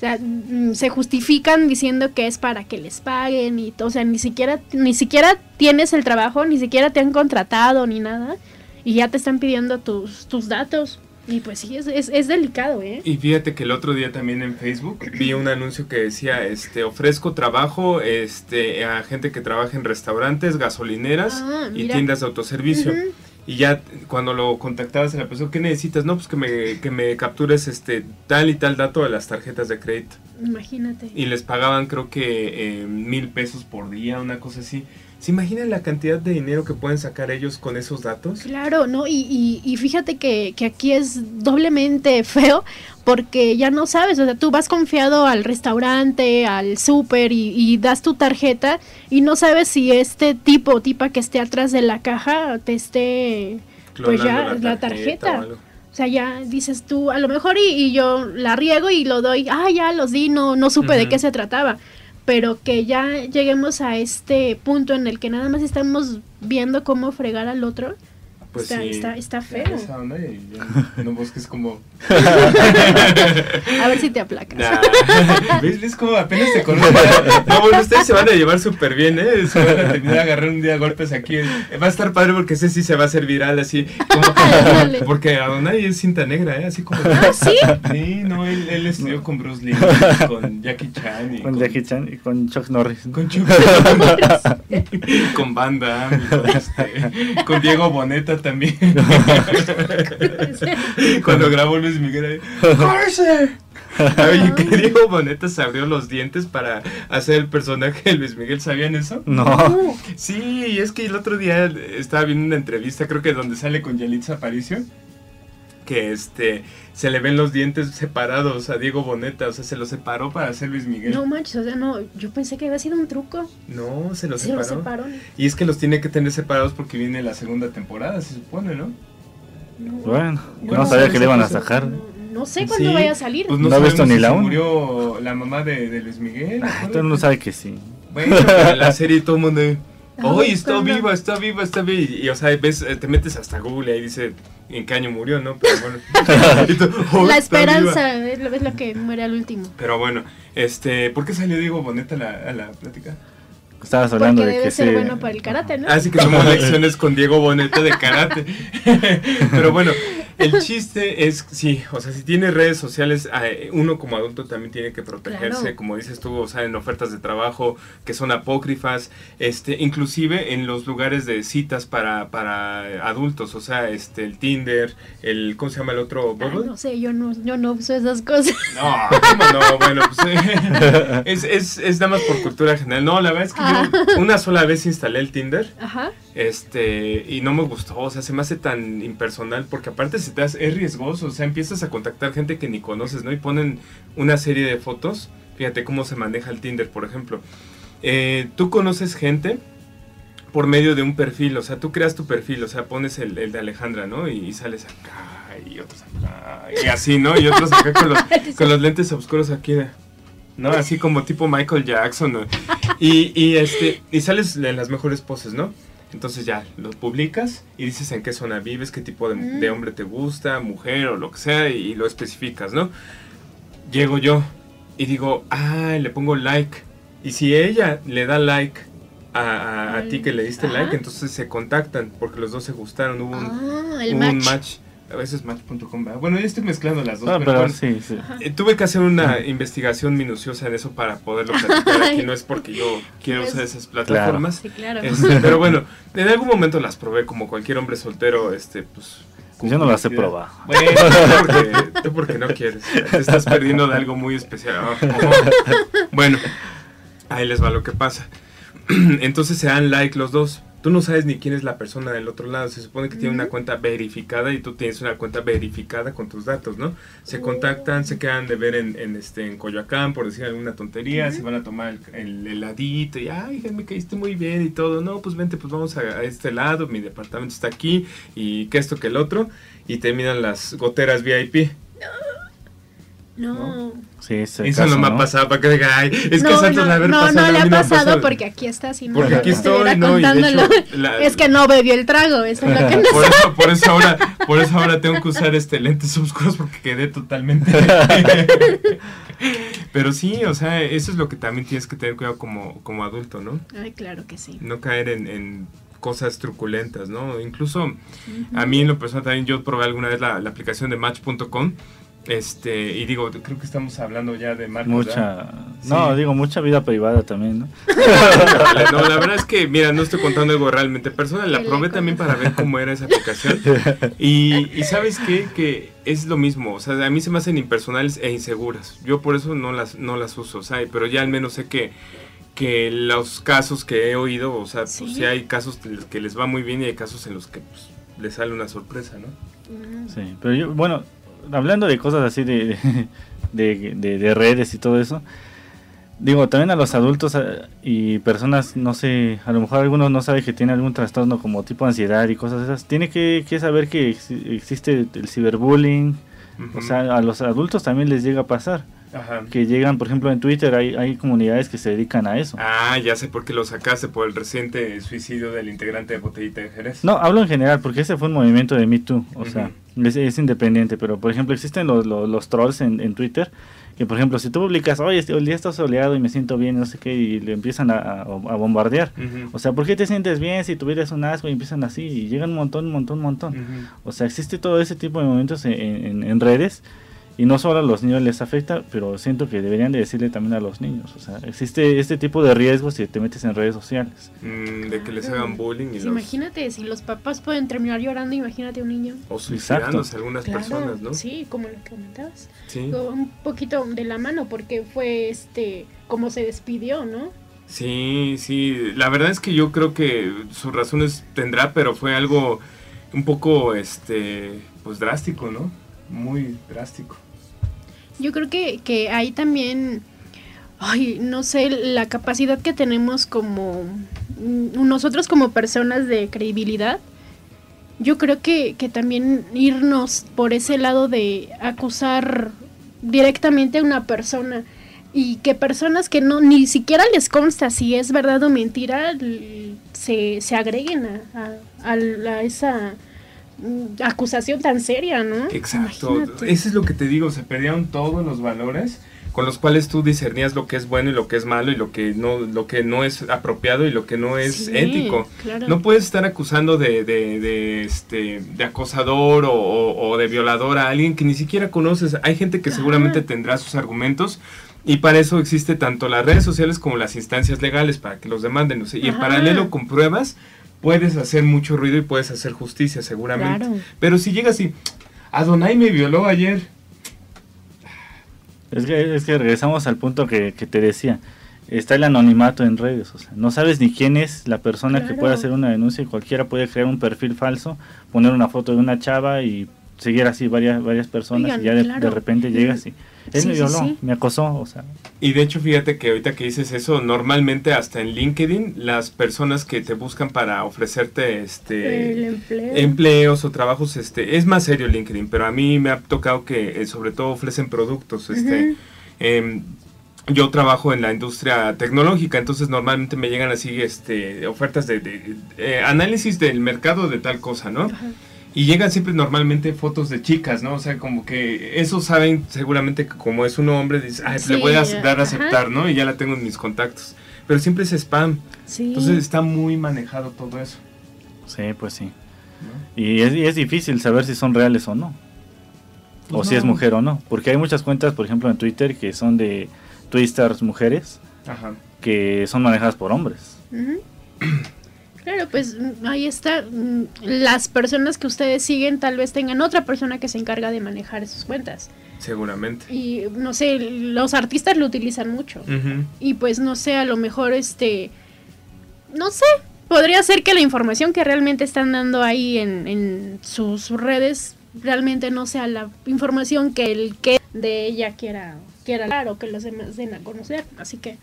O sea, mm, se justifican diciendo que es para que les paguen y todo. O sea, ni siquiera, ni siquiera tienes el trabajo, ni siquiera te han contratado ni nada. Y ya te están pidiendo tus, tus datos. Y pues sí, es, es, es delicado, ¿eh? Y fíjate que el otro día también en Facebook vi un anuncio que decía, este, ofrezco trabajo este, a gente que trabaja en restaurantes, gasolineras Ah, y tiendas de autoservicio. Ujú. Y ya cuando lo contactabas a la persona, ¿qué necesitas? No, pues que me, que me captures este tal y tal dato de las tarjetas de crédito. Imagínate. Y les pagaban creo que eh, mil pesos por día, una cosa así. ¿Se imaginan la cantidad de dinero que pueden sacar ellos con esos datos? Claro, ¿no? Y, y, y fíjate que, que aquí es doblemente feo porque ya no sabes, o sea, tú vas confiado al restaurante, al súper y, y das tu tarjeta y no sabes si este tipo o tipa que esté atrás de la caja te esté, pues ya, la, tarjeta. O sea, ya dices tú, a lo mejor y, yo la riego y lo doy, ah, ya los di, no, no supe de qué se trataba. Pero que ya lleguemos a este punto en el que nada más estamos viendo cómo fregar al otro, Pues está, sí. está, feo. esa onda y ya no busques como... A ver si te aplacas. Nah. ¿Ves? ¿Ves cómo apenas te conozco? No, bueno, ustedes se van a llevar súper bien, ¿eh? Se van a terminar a agarrar un día golpes aquí. Va a estar padre porque ese sí se va a hacer viral, así. Como, Ándale. porque Adonai es cinta negra, ¿eh? Así como... Ah, sí. Sí, no, él, él estudió con Bruce Lee, con Jackie Chan y Con Jackie Chan y con Chuck Norris. con Chuck Norris, con y con, este, con Diego Boneta también. Cuando grabó Luis Miguel ahí. ¡Jorge! Oye, que Diego Boneta se abrió los dientes para hacer el personaje de Luis Miguel, ¿sabían eso? No. Sí, es que el otro día estaba viendo una entrevista, creo que donde sale con Yalitza Aparicio, que este se le ven los dientes separados a Diego Boneta, o sea, se los separó para hacer Luis Miguel. No manches, o sea, no, yo pensé que había sido un truco. No, se los Se separó. lo separó. Y es que los tiene que tener separados porque viene la segunda temporada, se supone, ¿no? No, Bueno, No, no sabía no que le iban a sé. sacar. no, no sé cuándo Sí, vaya a salir. Pues no, ¿No has visto ni si la uno? murió la mamá de, de Luis Miguel. Ah, todo el mundo sabe que sí. Bueno, la serie todo el mundo... Ah, ¡Ay, está viva, está viva, está viva! Y, y, o sea, ves, eh, te metes hasta Google y ahí dice en qué año murió, ¿no? Pero bueno. "Oh, La está viva". esperanza es lo, es lo que muere al último. Pero bueno, este, ¿por qué salió Diego Boneta a la, a la plática? Estabas Porque hablando de debe que ser sí. bueno para el karate, ¿no? Así que tomó lecciones con Diego Boneta de karate. Pero bueno, el chiste es, sí, o sea, si tiene redes sociales, eh, uno como adulto también tiene que protegerse, Claro. como dices tú, o sea, en ofertas de trabajo que son apócrifas, este, inclusive en los lugares de citas para, para adultos, o sea, este, el Tinder, el, ¿cómo se llama el otro? Ay, no sé, yo no, yo no uso esas cosas. No, ¿cómo no? Bueno, pues es, es, es nada más por cultura general. No, la verdad es que yo una sola vez instalé el Tinder Ajá. Este y no me gustó, o sea, se me hace tan impersonal porque aparte se te es riesgoso, o sea, empiezas a contactar gente que ni conoces, ¿no? Y ponen una serie de fotos, fíjate cómo se maneja el Tinder, por ejemplo. Eh, tú conoces gente por medio de un perfil, o sea, tú creas tu perfil, o sea, pones el, el de Alejandra, ¿no? Y, y sales acá y otros acá y así, ¿no? Y otros acá con los, con los lentes oscuros aquí, ¿no? Así como tipo Michael Jackson, ¿no? Y, y, este, y sales en las mejores poses, ¿no? Entonces ya lo publicas y dices en qué zona vives, qué tipo de, Mm. de hombre te gusta, mujer o lo que sea, y lo especificas, ¿no? Llego yo y digo, ah, le pongo like. Y si ella le da like a, a- a ti que le diste Ajá. like, entonces se contactan porque los dos se gustaron, hubo un, Ah, el hubo un match. A veces match.com. Bueno, ya estoy mezclando las dos. Ah, pero pero bueno. sí, sí. Eh, tuve que hacer una investigación minuciosa en eso para poderlo platicar aquí. No es porque yo quiero usar esas plataformas. Sí, claro. Este, pero bueno, en algún momento las probé como cualquier hombre soltero, este, pues... Yo no las he probado. Bueno, tú porque, tú porque no quieres. Te estás perdiendo de algo muy especial. Bueno, ahí les va lo que pasa. Entonces se dan like los dos. Tú no sabes ni quién es la persona del otro lado. Se supone que tiene una cuenta verificada y tú tienes una cuenta verificada con tus datos, ¿no? Se contactan, se quedan de ver en, en, este, en Coyoacán por decir alguna tontería, se van a tomar el, el heladito y, ay, me caíste muy bien y todo. No, pues vente, pues vamos a, a este lado, mi departamento está aquí y que esto que el otro. Y terminan las goteras VIP. No. Sí, ese Eso caso, no me ha ¿no? pasado para que diga, ay, es que no, Santos no, la haber no, pasado. no le ha pasado porque aquí está, si no. Porque aquí estuviera estoy, no, y de contándolo. hecho, la- Es que no bebió el trago, eso es lo que no Por eso, por eso ahora, por eso ahora tengo que usar este lentes oscuros porque quedé totalmente. Pero sí, o sea, eso es lo que también tienes que tener cuidado como, como adulto, ¿no? Ay, claro que sí. No caer en, en cosas truculentas, ¿no? Incluso a mí en lo personal también yo probé alguna vez la, la aplicación de Match.com. Este, y digo, creo que estamos hablando ya de marcas. ¿verdad? Mucha, no, Sí. digo, mucha vida privada también, ¿no? No, la verdad es que, mira, no estoy contando algo realmente personal. La probé también para ver cómo era esa aplicación. Y, y ¿sabes qué? Que es lo mismo. O sea, a mí se me hacen impersonales e inseguras. Yo por eso no las, no las uso, ¿sabes? Pero ya al menos sé que, que los casos que he oído, o sea, pues Sí. sí hay casos en los que les va muy bien y hay casos en los que pues, les sale una sorpresa, ¿no? Mm. Sí, pero yo, bueno, hablando de cosas así de, de, de- de redes y todo eso, digo, también a los adultos a- y personas, no sé, a lo mejor algunos no saben que tienen algún trastorno como tipo ansiedad y cosas esas, tiene que, que saber que ex- existe el ciberbullying, o sea, a los adultos también les llega a pasar, Ajá. que llegan, por ejemplo, en Twitter hay, hay comunidades que se dedican a eso. Ah, ya sé por qué lo sacaste, por el reciente suicidio del integrante de Botellita de Jerez. No, hablo en general, porque ese fue un movimiento de Me Too, o sea, Ujú. es, es independiente, pero por ejemplo existen los, los, los trolls en, en Twitter, que por ejemplo si tú publicas, oye, este- el día está soleado y me siento bien, no sé qué, y le empiezan a, a- a bombardear. Ujú. O sea, ¿por qué te sientes bien si tuvieras un asco? Y empiezan así, y llegan un montón, un montón, un montón. Ujú. O sea, existe todo ese tipo de momentos en, en- en redes, y no solo a los niños les afecta, pero siento que deberían de decirle también a los niños. O sea, existe este tipo de riesgos si te metes en redes sociales. Mm, de que les hagan bullying y Pues los... imagínate, si los papás pueden terminar llorando, imagínate un niño. O suicidándose Exacto. algunas Claro, personas, ¿no? Sí, como lo que comentabas. Sí. Un poquito de la mano, porque fue este, como se despidió, ¿no? Sí, sí. La verdad es que yo creo que sus razones tendrá, pero fue algo un poco, este, pues drástico, ¿no? Muy drástico. Yo creo que, que hay también, ay, no sé, la capacidad que tenemos como mm, nosotros como personas de credibilidad. Yo creo que, que también irnos por ese lado de acusar directamente a una persona y que personas que no ni siquiera les consta si es verdad o mentira se, se agreguen a, a- a esa acusación tan seria, ¿no? Exacto. Imagínate. Eso es lo que te digo, se perdieron todos los valores con los cuales tú discernías lo que es bueno y lo que es malo y lo que no, lo que no es apropiado y lo que no es Sí, ético. claro. No puedes estar acusando de, de, de, este, de acosador o, o- o de violador a alguien que ni siquiera conoces. Hay gente que Ajá. seguramente tendrá sus argumentos y para eso existe tanto las redes sociales como las instancias legales para que los demanden. o sea, y en paralelo con pruebas puedes hacer mucho ruido y puedes hacer justicia seguramente. Claro. Pero si llegas y Adonai me violó ayer. Es que, es que regresamos al punto que, que te decía. Está el anonimato en redes. O sea, no sabes ni quién es la persona que puede hacer una denuncia y cualquiera puede crear un perfil falso, poner una foto de una chava y seguir así varias varias personas Oigan, y ya de, claro. de repente llegas y él Sí, me sí, violó, sí. me acosó, o sea, Y de hecho, fíjate que ahorita que dices eso, normalmente hasta en LinkedIn, las personas que te buscan para ofrecerte este El empleo. empleos o trabajos, este, es más serio LinkedIn, pero a mí me ha tocado que eh, sobre todo ofrecen productos, este, em, yo trabajo en la industria tecnológica, entonces normalmente me llegan así, este, ofertas de, de- eh, análisis del mercado de tal cosa, ¿no? Ajá. Y llegan siempre normalmente fotos de chicas, ¿no? O sea, como que eso saben seguramente que como es un hombre, Sí, le voy a dar a ajá. aceptar, ¿no? Y ya la tengo en mis contactos. Pero siempre es spam. Sí. Entonces está muy manejado todo eso. sí, pues sí. ¿no? Y es, y es difícil saber si son reales o no. o Pues si es mujer o no. Porque hay muchas cuentas, por ejemplo, en Twitter que son de twisters mujeres Ajá. que son manejadas por hombres. Ujú. Claro, pues mm, ahí está. mm, Las personas que ustedes siguen tal vez tengan otra persona que se encarga de manejar sus cuentas. Seguramente. Y no sé, los artistas lo utilizan mucho. Y pues no sé, a lo mejor este... No sé, podría ser que la información que realmente están dando ahí en, en sus redes realmente no sea la información que el que de ella quiera, quiera dar o que los demás den a conocer. Así que,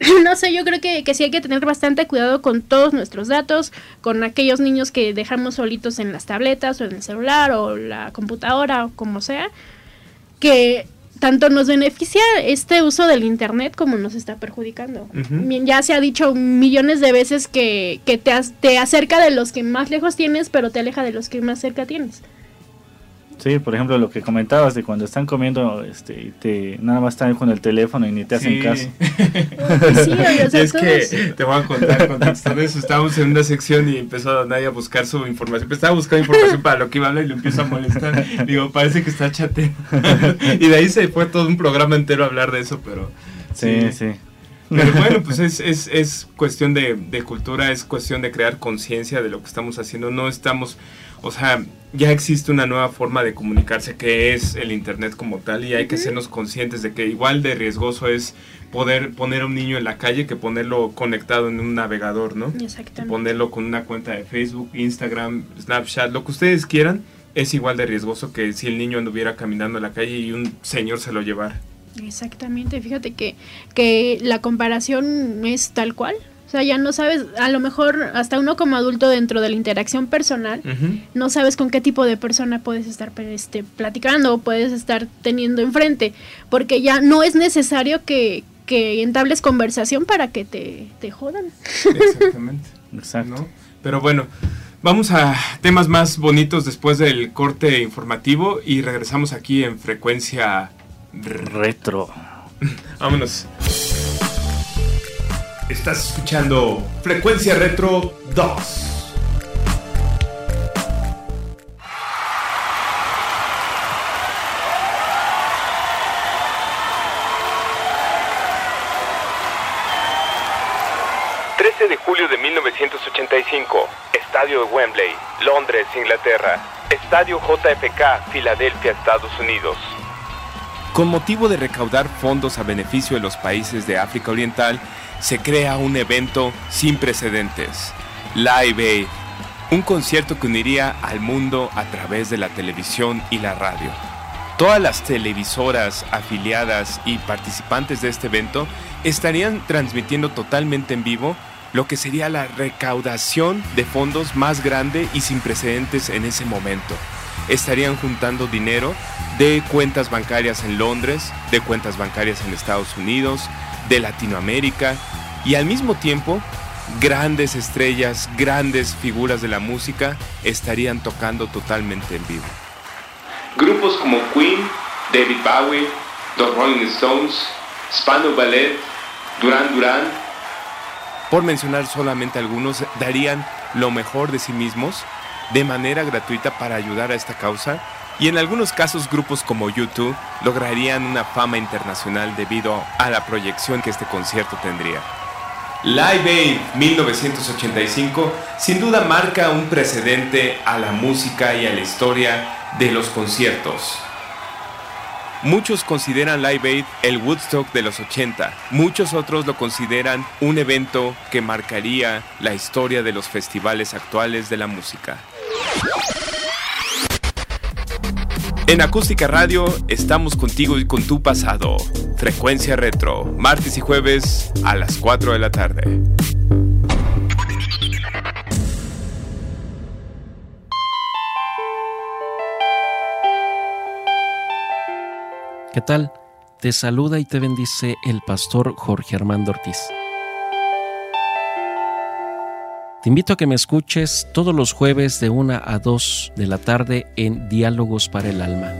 no sé, yo creo que, que sí hay que tener bastante cuidado con todos nuestros datos, con aquellos niños que dejamos solitos en las tabletas o en el celular o la computadora o como sea, que tanto nos beneficia este uso del Internet como nos está perjudicando. Ya se ha dicho millones de veces que, que te, te acerca de los que más lejos tienes, pero te aleja de los que más cerca tienes. Sí, por ejemplo, lo que comentabas de cuando están comiendo, este, y te, nada más están con el teléfono y ni te hacen caso. sí, es que te voy a contar, contestando eso, estábamos en una sección y empezó nadie a buscar su información, estaba buscando información para lo que iba a hablar y lo empiezo a molestar. Digo, parece que está chate. y de ahí se fue todo un programa entero a hablar de eso, pero... Sí, sí. Pero bueno, pues es, es, es cuestión de, de cultura, es cuestión de crear conciencia de lo que estamos haciendo. No estamos o sea, ya existe una nueva forma de comunicarse que es el Internet como tal y hay que sernos conscientes de que igual de riesgoso es poder poner a un niño en la calle que ponerlo conectado en un navegador, ¿no? Exactamente. Ponerlo con una cuenta de Facebook, Instagram, Snapchat, lo que ustedes quieran, es igual de riesgoso que si el niño anduviera caminando en la calle y un señor se lo llevara. Exactamente, fíjate que, que la comparación es tal cual, sea, ya no sabes, a lo mejor hasta uno como adulto dentro de la interacción personal, no sabes con qué tipo de persona puedes estar este, platicando o puedes estar teniendo enfrente, porque ya no es necesario que, que entables conversación para que te, te jodan. Exactamente. Exacto. Pero bueno, vamos a temas más bonitos después del corte informativo y regresamos aquí en frecuencia retro. Vámonos. Estás escuchando Frecuencia Retro 2. de julio de 1985, Estadio de Wembley, Londres, Inglaterra. Estadio JFK, Filadelfia, Estados Unidos. Con motivo de recaudar fondos a beneficio de los países de África Oriental, se crea un evento sin precedentes, Live Aid, un concierto que uniría al mundo a través de la televisión y la radio. Todas las televisoras afiliadas y participantes de este evento estarían transmitiendo totalmente en vivo lo que sería la recaudación de fondos más grande y sin precedentes en ese momento. Estarían juntando dinero de cuentas bancarias en Londres, de cuentas bancarias en Estados Unidos, de Latinoamérica y al mismo tiempo grandes estrellas, grandes figuras de la música estarían tocando totalmente en vivo. Grupos como Queen, David Bowie, The Rolling Stones, Spano Ballet, Duran Duran, por mencionar solamente algunos, darían lo mejor de sí mismos de manera gratuita para ayudar a esta causa y en algunos casos grupos como YouTube lograrían una fama internacional debido a la proyección que este concierto tendría. Live Aid 1985 sin duda marca un precedente a la música y a la historia de los conciertos. Muchos consideran Live Aid el Woodstock de los 80, muchos otros lo consideran un evento que marcaría la historia de los festivales actuales de la música. En Acústica Radio estamos contigo y con tu pasado. Frecuencia Retro, martes y jueves a las 4 de la tarde. ¿Qué tal? Te saluda y te bendice el pastor Jorge Armando Ortiz. Te invito a que me escuches todos los jueves de 1 a 2 de la tarde en Diálogos para el Alma.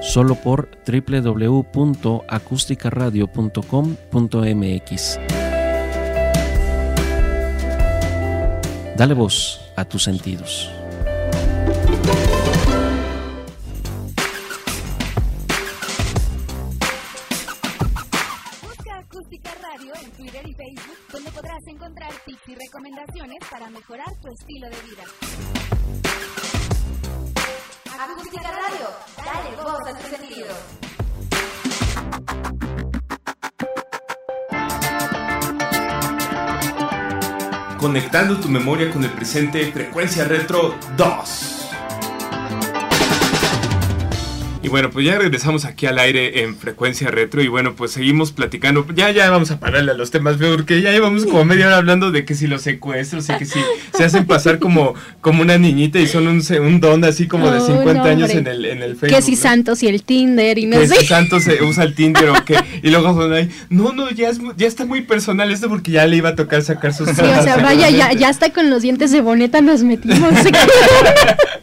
Solo por www.acusticaradio.com.mx. Dale voz a tus sentidos. Recomendaciones para mejorar tu estilo de vida. Acústica Radio, dale voz a tu sentido. Conectando tu memoria con el presente, Frecuencia Retro 2. Y bueno, pues ya regresamos aquí al aire en frecuencia retro y bueno, pues seguimos platicando. Ya, ya vamos a pararle a los temas, porque ya llevamos como media hora hablando de que si los secuestros y que si se hacen pasar como, como una niñita y son un, un don así como de Oh, 50 no, años en el, en el Facebook. Que si ¿no? Santos y el Tinder y no que sé. si Santos se usa el Tinder o que y luego son ahí, no, no, ya, es, ya está muy personal esto porque ya le iba a tocar sacar sus Sí, o sea, vaya, ya, ya hasta con los dientes de boneta nos metimos.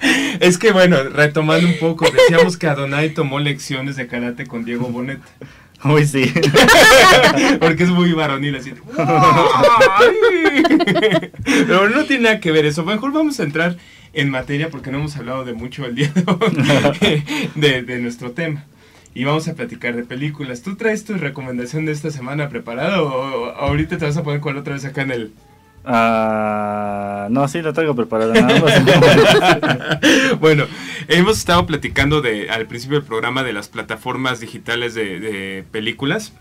Es que bueno, retomando un poco, decíamos que Adonai tomó lecciones de karate con Diego Bonet. Uy, sí. Porque es muy varonil así. Pero no tiene nada que ver eso. Mejor vamos a entrar en materia porque no hemos hablado de mucho el día de hoy de, de nuestro tema. Y vamos a platicar de películas. ¿Tú traes tu recomendación de esta semana preparada o, o ahorita te vas a poner cuál otra vez acá en el... Ah, no, sí, lo traigo preparado. Nada más. bueno, hemos estado platicando de, al principio del programa de las plataformas digitales de, de películas.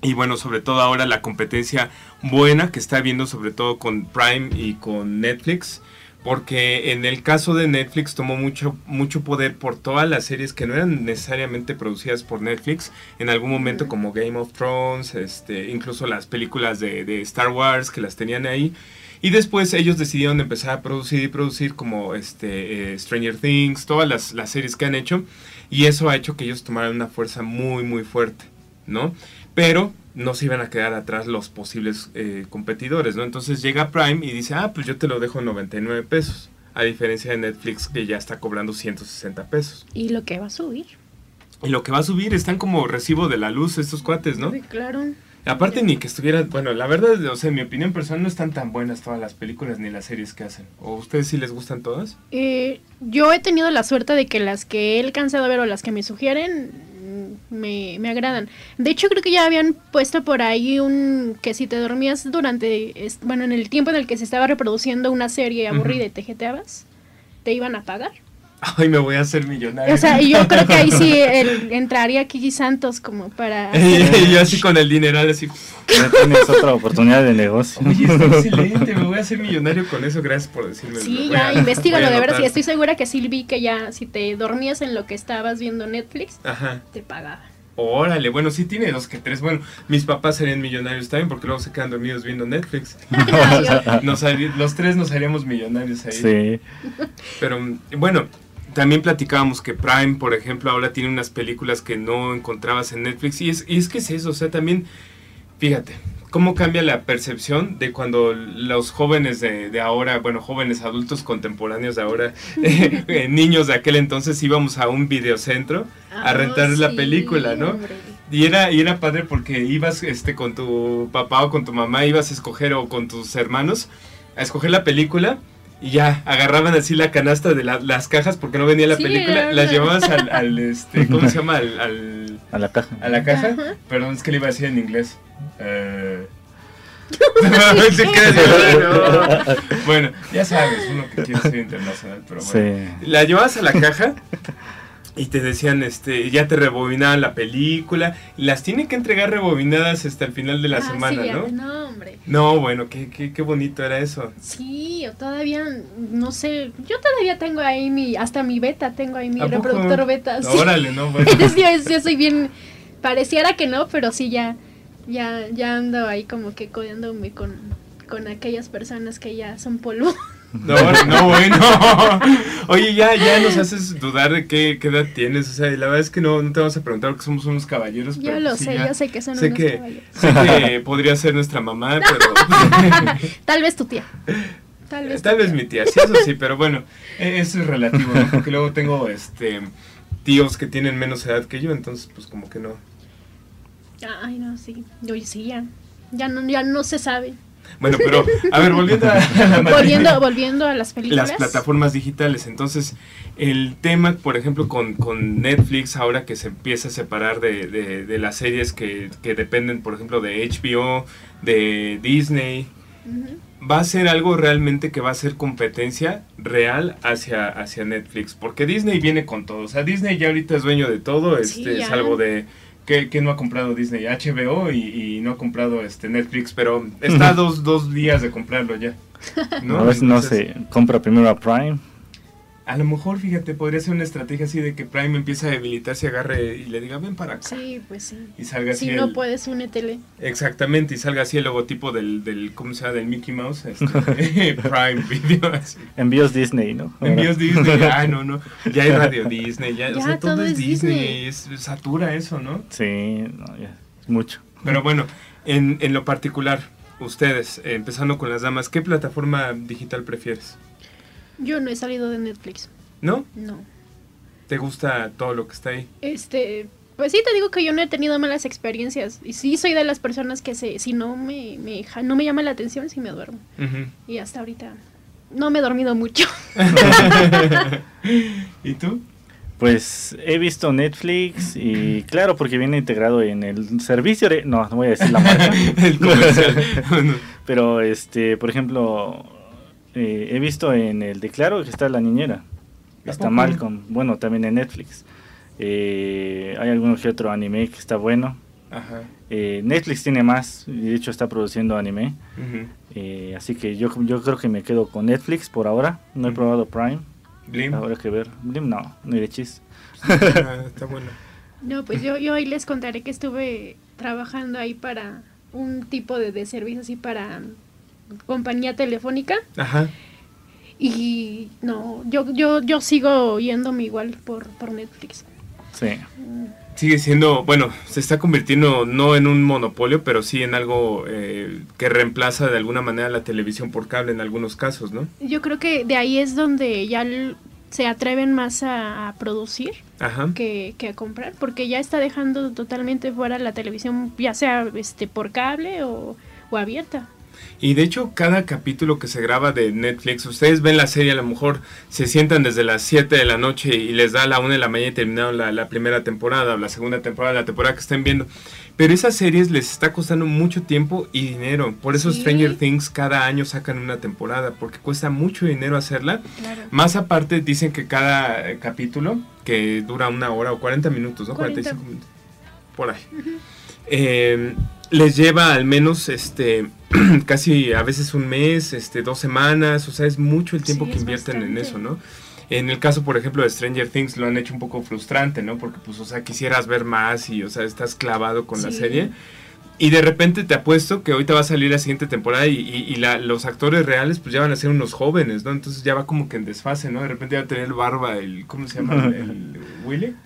Y bueno, sobre todo ahora la competencia buena que está habiendo sobre todo con Prime y con Netflix. Porque en el caso de Netflix tomó mucho, mucho poder por todas las series que no eran necesariamente producidas por Netflix. En algún momento como Game of Thrones, este, incluso las películas de, de Star Wars que las tenían ahí. Y después ellos decidieron empezar a producir y producir como este, eh, Stranger Things, todas las, las series que han hecho. Y eso ha hecho que ellos tomaran una fuerza muy, muy fuerte, ¿no? Pero no se iban a quedar atrás los posibles eh, competidores, ¿no? Entonces llega Prime y dice, ah, pues yo te lo dejo en 99 pesos. A diferencia de Netflix que ya está cobrando 160 pesos. y lo que va a subir. Y lo que va a subir están como recibo de la luz estos cuates, ¿no? Sí, claro. Aparte ni que estuviera, bueno, la verdad, o sea, en mi opinión personal no están tan buenas todas las películas ni las series que hacen. ¿O ustedes sí les gustan todas? Eh, yo he tenido la suerte de que las que he alcanzado a ver o las que me sugieren me, me agradan. De hecho, creo que ya habían puesto por ahí un que si te dormías durante, bueno, en el tiempo en el que se estaba reproduciendo una serie aburrida y te jeteabas, te iban a pagar. Ay, me voy a hacer millonario. O sea, y yo creo que ahí sí el- entraría Kiki Santos como para... y yo así con el dineral así. Ya tienes otra oportunidad de negocio. Oye, está excelente, me voy a hacer millonario con eso, gracias por decirme. Sí, ya, investigalo de veras. Y estoy segura que sí vi que ya, si te dormías en lo que estabas viendo Netflix, Ajá. te pagaban. Órale, bueno, sí tiene dos que tres. Bueno, mis papás serían millonarios también porque luego se quedan dormidos viendo Netflix. Nos los tres nos haríamos millonarios ahí. Sí. Pero bueno, también platicábamos que Prime, por ejemplo, ahora tiene unas películas que no encontrabas en Netflix. Y es, y es que es eso, o sea, también, fíjate, cómo cambia la percepción de cuando los jóvenes de, de ahora, bueno, jóvenes adultos contemporáneos de ahora, eh, niños de aquel entonces íbamos a un videocentro a Ah, rentar la sí, película, ¿no? hombre. Y era, y era padre porque ibas este, con tu papá o con tu mamá, ibas a escoger o con tus hermanos a escoger la película y ya agarraban así la canasta de la- las cajas porque no venía la Sí, película, era las llevabas al, al, este, ¿cómo se llama? Al, al- A la caja. a la caja. Ajá. Perdón, es que le iba a decir en inglés. Eh, no. Bueno, ya sabes, uno que quiere ser internacional, pero bueno. Sí. La llevabas a la caja y te decían, este, ya te rebobinaban la película. Las tienen que entregar rebobinadas hasta el final de la Ah, semana, sí, ¿no? No, hombre. No, bueno, qué, qué, qué bonito era eso. Sí, o todavía, no sé, yo todavía tengo ahí mi, hasta mi beta, tengo ahí mi reproductor beta. sí. Órale, no, bueno. Yo, yo soy bien, pareciera que no, pero sí ya, ya, ya ando ahí como que codeándome con, con aquellas personas que ya son polvo. No, no, bueno. Oye, ya, ya nos haces dudar de qué, qué edad tienes. O sea, la verdad es que no, no te vamos a preguntar porque somos unos caballeros. Yo pero lo sí sé, ya- yo sé que son sé unos que, caballeros. Sé que podría ser nuestra mamá, pero... Tal vez tu tía. Tal vez. Tal tu vez mi tía, sí, eso sí, pero bueno, e- eso es relativo, ¿no? Porque luego tengo este tíos que tienen menos edad que yo, entonces pues como que no. Ay, no, sí. Oye, sí, ya. Ya no, ya no se sabe. Bueno, pero a ver, volviendo a. Volviendo, volviendo a las películas. las plataformas digitales. Entonces, el tema, por ejemplo, con, con Netflix, ahora que se empieza a separar de, de- de las series que, que dependen, por ejemplo, de HBO, de Disney, va a ser algo realmente que va a ser competencia real hacia, hacia Netflix. Porque Disney viene con todo. O sea, Disney ya ahorita es dueño de todo, Sí, este, ya. salvo de... Que, que no ha comprado Disney? HBO y, y no ha comprado este Netflix, pero está a dos, dos días de comprarlo ya. A ver si no se compra primero a Prime. A lo mejor, fíjate, podría ser una estrategia así de que Prime empieza a debilitarse, agarre y le diga, ven para acá. Sí, pues sí. Y salga así Si no el- puedes, únetele. Exactamente, y salga así el logotipo del, del ¿cómo se llama? Del Mickey Mouse, este, Prime Video, así. Envíos Disney, ¿no? Envíos Disney, ah, no, no, ya hay Radio Disney, ya, o sea, todo, todo es es Disney, Disney. es, satura eso, ¿no? Sí, no, ya, es mucho. Pero bueno, en, en lo particular, ustedes, eh, empezando con las damas, ¿qué plataforma digital prefieres? Yo no he salido de Netflix. ¿No? No. ¿Te gusta todo lo que está ahí? Este, pues sí te digo que yo no he tenido malas experiencias. Y sí soy de las personas que se, si no me, me no me llama la atención, sí me duermo. Y hasta ahorita no me he dormido mucho. ¿Y tú? Pues he visto Netflix y claro, porque viene integrado en el servicio de... No, no voy a decir la marca. El comercial. Pero, este, por ejemplo, eh, he visto en el de Claro que está La Niñera. ¿A Está? Malcolm. Bueno, también en Netflix. Eh, hay alguno que otro anime que está bueno. Ajá. Eh, Netflix tiene más, y de hecho está produciendo anime. Eh, así que yo, yo creo que me quedo con Netflix por ahora. No he probado Prime. Blim. Habrá que ver. Blim no, ni de chis. Ah, está bueno. No, pues yo, yo hoy les contaré que estuve trabajando ahí para un tipo de, de servicio así para compañía telefónica. Ajá. Y no, yo, yo, yo sigo yéndome igual por, por Netflix. Sí. Sigue siendo, bueno, se está convirtiendo no en un monopolio, pero sí en algo eh, que reemplaza de alguna manera la televisión por cable en algunos casos, ¿no? Yo creo que de ahí es donde ya se atreven más a, a producir Ajá. que, que a comprar, porque ya está dejando totalmente fuera la televisión, ya sea este por cable o, o abierta. Y de hecho, cada capítulo que se graba de Netflix, ustedes ven la serie, a lo mejor se sientan desde las 7 de la noche y les da la 1 de la mañana y terminaron la, la primera temporada o la segunda temporada, la temporada que estén viendo. Pero esas series les está costando mucho tiempo y dinero. Por eso Sí. Stranger Things cada año sacan una temporada, porque cuesta mucho dinero hacerla. Claro. Más aparte, dicen que cada eh, capítulo, que dura una hora o 40 minutos, ¿no? 40. 45 minutos. Por ahí. Eh, les lleva al menos este casi a veces un mes, este dos semanas, o sea, es mucho el tiempo Sí, que invierten en eso, ¿no? En el caso, por ejemplo, de Stranger Things lo han hecho un poco frustrante, ¿no? Porque pues, o sea, quisieras ver más y, o sea, estás clavado con la serie. Y de repente te apuesto que ahorita va a salir la siguiente temporada y, y- y la- los actores reales pues ya van a ser unos jóvenes, ¿no? Entonces ya va como que en desfase, ¿no? De repente va a tener barba el, ¿cómo se llama? El, el Willy.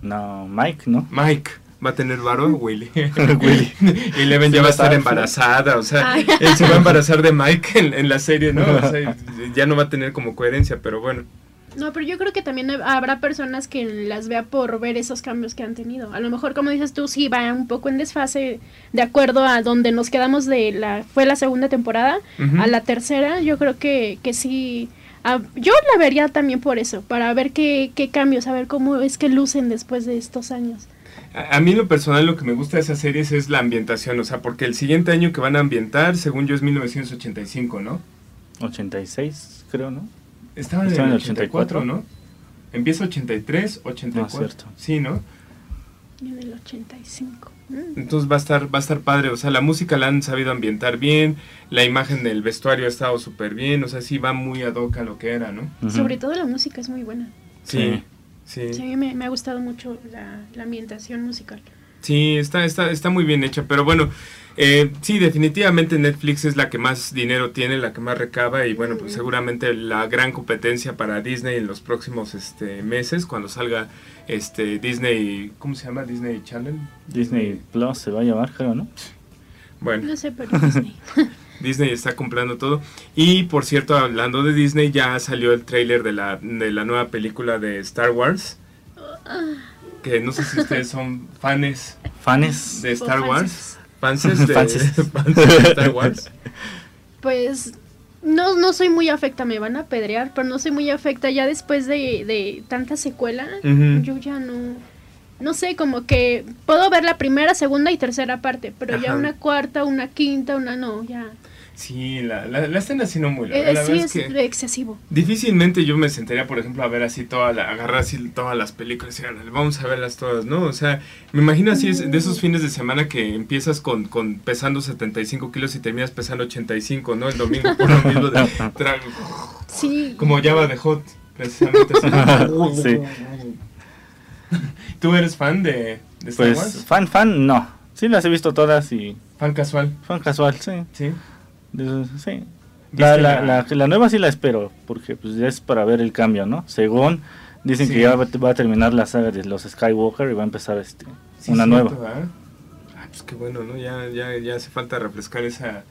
No, Mike, ¿no? Mike va a tener barba, Willy. Willy. y Eleven Sí, ya va a estar embarazada, o sea, Ay. él se va a embarazar de Mike en, en la serie, ¿no? O sea, ya no va a tener como coherencia, pero bueno. No, pero yo creo que también hab- habrá personas que las vea por ver esos cambios que han tenido. A lo mejor, como dices tú, sí va un poco en desfase de acuerdo a donde nos quedamos de la fue la segunda temporada a la tercera. Yo creo que, que sí. yo la vería también por eso, para ver qué, qué cambios, a ver cómo es que lucen después de estos años. A, a mí lo personal lo que me gusta de esas series es la ambientación, o sea, porque el siguiente año que van a ambientar, según yo, es 1985, ¿no? 86, creo, ¿no? Estaban en Estaba el en el 84, 84, ¿no? Empieza 83, 84. No, cierto. Sí, ¿no? En el 85. Mm. Entonces va a estar va a estar padre, o sea, la música la han sabido ambientar bien, la imagen del vestuario ha estado súper bien, o sea, sí va muy ad hoc a lo que era, ¿no? Sobre todo la música es muy buena. Sí. Sí. Sí, a mí me, me ha gustado mucho la, la ambientación musical. Sí, está, está, está muy bien hecha, pero bueno, eh, sí, definitivamente Netflix es la que más dinero tiene, la que más recaba y bueno, pues seguramente la gran competencia para Disney en los próximos este, meses, cuando salga este Disney, ¿cómo se llama? Disney Channel. Disney Plus se va a llamar, creo, ¿no? Bueno, No sé, pero Disney. Disney está comprando todo. Y por cierto, hablando de Disney, ya salió el tráiler de la, de la nueva película de Star Wars. Que no sé si ustedes son fans Fanes. de Star Wars. Fanses de, Fanses. fanses de Star Wars. Pues no, no soy muy afecta, me van a pedrear, pero no soy muy afecta. Ya después de, de tanta secuela, yo ya no. No sé, como que puedo ver la primera, segunda y tercera parte, pero ya una cuarta, una quinta, una no, ya. Sí, la, la, la están haciendo muy larga. Eh, la sí, es es que excesivo. difícilmente yo me sentaría, por ejemplo, a ver así toda la, agarrar así todas las películas y "Órale, vamos a verlas todas, ¿no? O sea, me imagino así es de esos fines de semana que empiezas con, con pesando 75 kilos y terminas pesando 85, ¿no? El domingo por lo mismo de trago. Sí. Como Java de Hot. precisamente. así. Sí. ¿Tú eres fan de, de Star Pues Wars? fan, fan, no. Sí las he visto todas y Fan casual. fan casual, sí. Sí. De- sí. ¿Viste La, la, la- la, la nueva sí la espero, porque pues ya es para ver el cambio, ¿no? Según dicen Sí. que ya va, va a terminar la saga de los Skywalker y va a empezar este Sí, una nueva. ¿verdad? Ah, pues qué bueno, ¿no? Ya, ya, ya hace falta refrescar esa...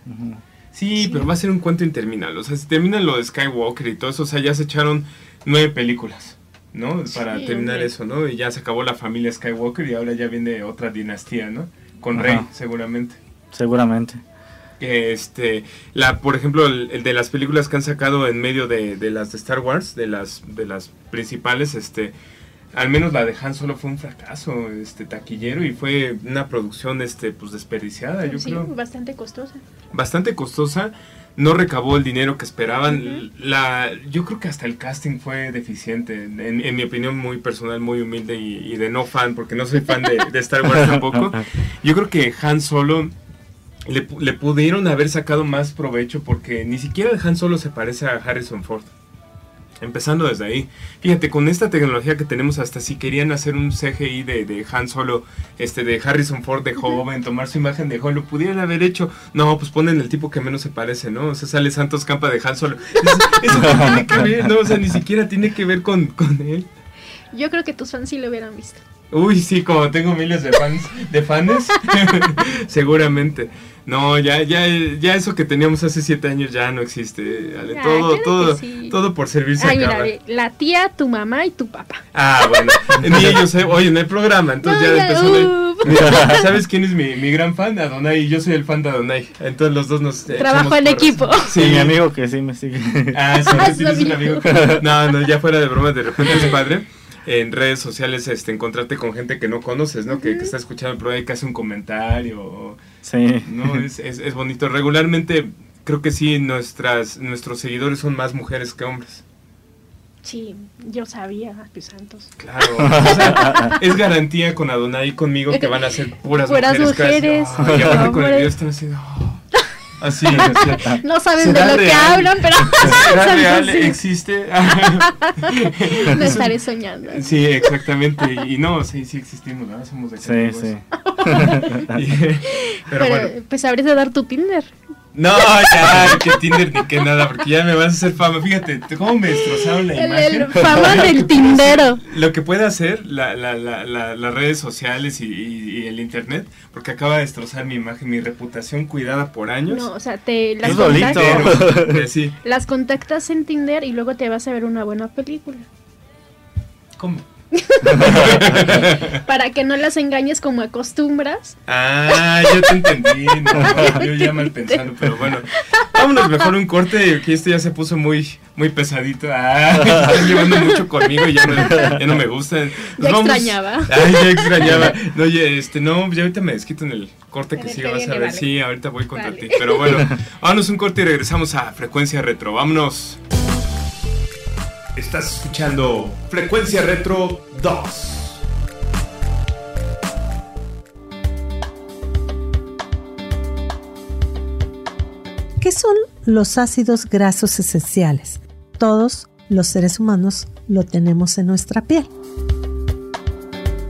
Sí, pero va a ser un cuento interminable. O sea, si terminan lo de Skywalker y todo eso, o sea, ya se echaron nueve películas, ¿no? Para Sí, terminar hombre. eso, ¿no? Y ya se acabó la familia Skywalker y ahora ya viene otra dinastía, ¿no? Con Ajá. Rey, seguramente. Seguramente. Este, la, por ejemplo, el, el de las películas que han sacado en medio de, de las de Star Wars, de las, de las principales, este, al menos la de Han Solo fue un fracaso, este, taquillero y fue una producción, este, pues desperdiciada, yo sí, creo bastante costosa. bastante costosa, no recabó el dinero que esperaban. La, yo creo que hasta el casting fue deficiente, en, en mi opinión muy personal, muy humilde y, y de no fan, porque no soy fan de, de Star Wars tampoco. Yo creo que Han Solo le, le pudieron haber sacado más provecho porque ni siquiera el Han Solo se parece a Harrison Ford. Empezando desde ahí. Fíjate, con esta tecnología que tenemos, hasta si querían hacer un CGI de, de Han Solo, este, de Harrison Ford de joven, tomar su imagen de joven, lo pudieran haber hecho. No, pues ponen el tipo que menos se parece, ¿no? O sea, sale Santos Campa de Han Solo. Eso, eso no tiene que ver, ¿no? O sea, ni siquiera tiene que ver con, con él. Yo creo que tus fans sí lo hubieran visto. Uy, sí, como tengo miles de fans, de fans, seguramente. No, ya, ya, ya eso que teníamos hace siete años ya no existe. Ale. Ah, todo, claro que todo, sí. todo por servirse Ay, mira, ve, la tía, tu mamá y tu papá. Ah, bueno, ni ellos, eh, oye, no hay programa, entonces No, ya ya, empezó. de- uh. Mira, ¿Sabes quién es mi, mi gran fan? Adonai, y yo soy el fan de Adonai. Entonces los dos nos. eh, Trabajo en equipo. Sí, mi amigo que sí me sigue. Ah, sí, Ah, tienes un sabía. amigo. No, no, ya fuera de broma, de repente es padre. En redes sociales, este, encontrarte con gente que no conoces, ¿no? Que, que está escuchando el programa y que hace un comentario. Sí. No, es, es, es bonito. Regularmente, creo que sí, nuestras, nuestros seguidores son más mujeres que hombres. Sí, yo sabía, pues santos. Claro. o sea, es garantía con Adonai y conmigo que van a ser puras, Puras mujeres. casi. mujeres, aparte con el video están oh. Así. No saben de ¿Será lo que hablan, pero ¿Será real? ¿Existe? No estaré soñando. Sí, exactamente. Y, y no, sí, sí existimos, ¿no? Somos de Sí, sí. Y- pero, Pero, bueno. pues habrías de dar tu Tinder. No, ya, que Tinder ni que nada, porque ya me vas a hacer fama. Fíjate, cómo me destrozaron la El, imagen. el fama Lo que del tindero. Lo que puede hacer la, la, la, la- las redes sociales y, y- y el internet, porque acaba de destrozar mi imagen, mi reputación cuidada por años. No, o sea, te las Es bonito. contactas, Pero, eh, sí, las contactas en Tinder y luego te vas a ver una buena película. ¿cómo? Para que no las engañes como acostumbras. Ah, yo te entendí. No, yo ya mal pensando, pero bueno. Vámonos mejor un corte, que este ya se puso muy, muy pesadito. Ah, están llevando mucho conmigo y ya no, ya no me gustan. Nos Ya extrañaba. Ay, ya extrañaba. No, oye, este, no, ya ahorita me desquito en el corte que sigue, vas a ver. vale. Sí, ahorita voy contra Vale. ti. Pero bueno, vámonos un corte y regresamos a Frecuencia Retro. Vámonos. Estás escuchando Frecuencia Retro 2. ¿Qué son los ácidos grasos esenciales? Todos los seres humanos lo tenemos en nuestra piel.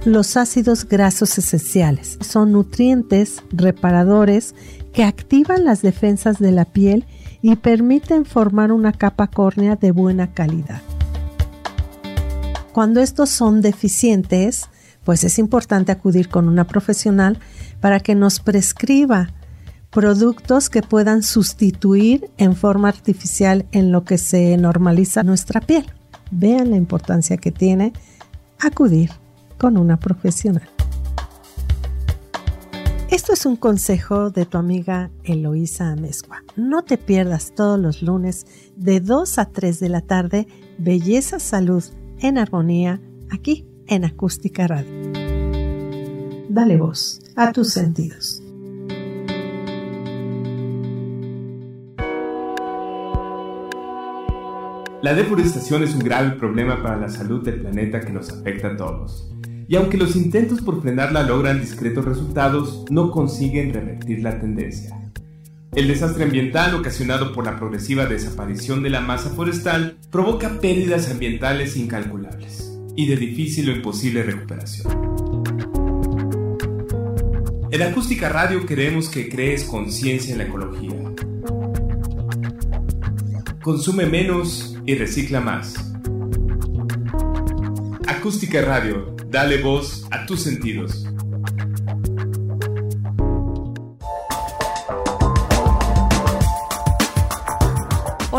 Los ácidos grasos esenciales son nutrientes reparadores que activan las defensas de la piel y permiten formar una capa córnea de buena calidad. Cuando estos son deficientes, pues es importante acudir con una profesional para que nos prescriba productos que puedan sustituir en forma artificial en lo que se normaliza nuestra piel. Vean la importancia que tiene acudir con una profesional. Esto es un consejo de tu amiga Eloísa Amezcua. No te pierdas todos los lunes de 2 a 3 de la tarde Belleza Salud en Armonía aquí en Acústica Radio. Dale voz a tus sentidos. La deforestación es un grave problema para la salud del planeta que nos afecta a todos. Y aunque los intentos por frenarla logran discretos resultados, no consiguen revertir la tendencia. El desastre ambiental ocasionado por la progresiva desaparición de la masa forestal provoca pérdidas ambientales incalculables y de difícil o imposible recuperación. En Acústica Radio queremos que crees conciencia en la ecología. Consume menos y recicla más. Acústica Radio, dale voz a tus sentidos.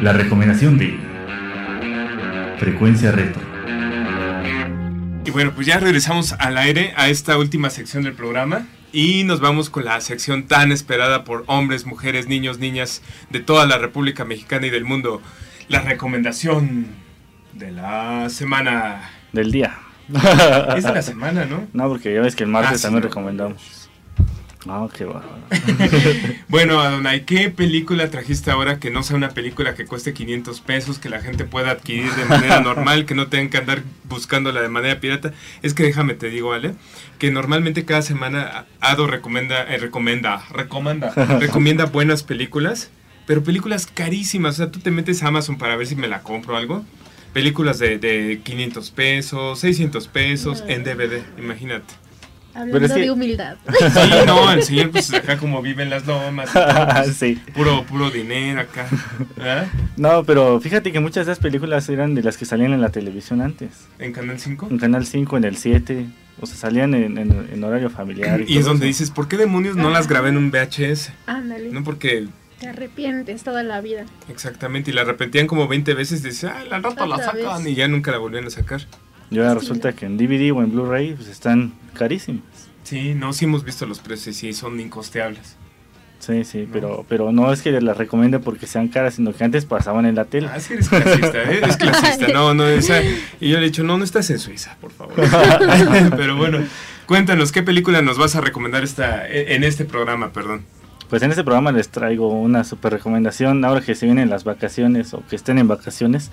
La recomendación de Frecuencia Retro. Y bueno, pues ya regresamos al aire a esta última sección del programa y nos vamos con la sección tan esperada por hombres, mujeres, niños, niñas de toda la República Mexicana y del mundo. La recomendación de la semana. Del día. Es de la semana, ¿no? No, porque ya ves que el martes Ah, sí, también no. recomendamos. Ah, qué bárbaro. Bueno, Adonai, ¿qué película trajiste ahora que no sea una película que cueste 500 pesos, que la gente pueda adquirir de manera normal, que no tengan que andar buscándola de manera pirata? Es que déjame te digo, Ale, que normalmente cada semana Ado recomienda, eh, recomienda, recomienda, recomienda buenas películas, pero películas carísimas. O sea, tú te metes a Amazon para ver si me la compro o algo. Películas de, de 500 pesos, 600 pesos en DVD, imagínate. Hablando es que- de humildad. Sí, no, el señor pues acá como vive en las lomas, y todo, pues, sí. puro, puro dinero acá. No, pero fíjate que muchas de esas películas eran de las que salían en la televisión antes. En Canal 5. En Canal 5, en el 7. O sea, salían en, en- en horario familiar. Y es todo donde eso. dices, ¿por qué demonios no las grabé en un VHS? Ándale. No, porque Te arrepientes toda la vida. exactamente, y la repetían como 20 veces, dices, ah, la rata la sacan, vez. y ya nunca la volvían a sacar. Y ahora resulta que en DVD o en Blu-ray pues están carísimas. Sí, no, sí hemos visto los precios, sí, son incosteables. Sí, sí, pero, pero no es que las recomiende porque sean caras, sino que antes pasaban en la tele. Ah, sí, eres clasista, ¿eh? eres clasista. No, no, esa. Y yo le he dicho, no, no estás en Suiza, por favor. Pero bueno, cuéntanos, ¿qué película nos vas a recomendar esta, en este programa, perdón? Pues en este programa les traigo una super recomendación ahora que se vienen las vacaciones o que estén en vacaciones.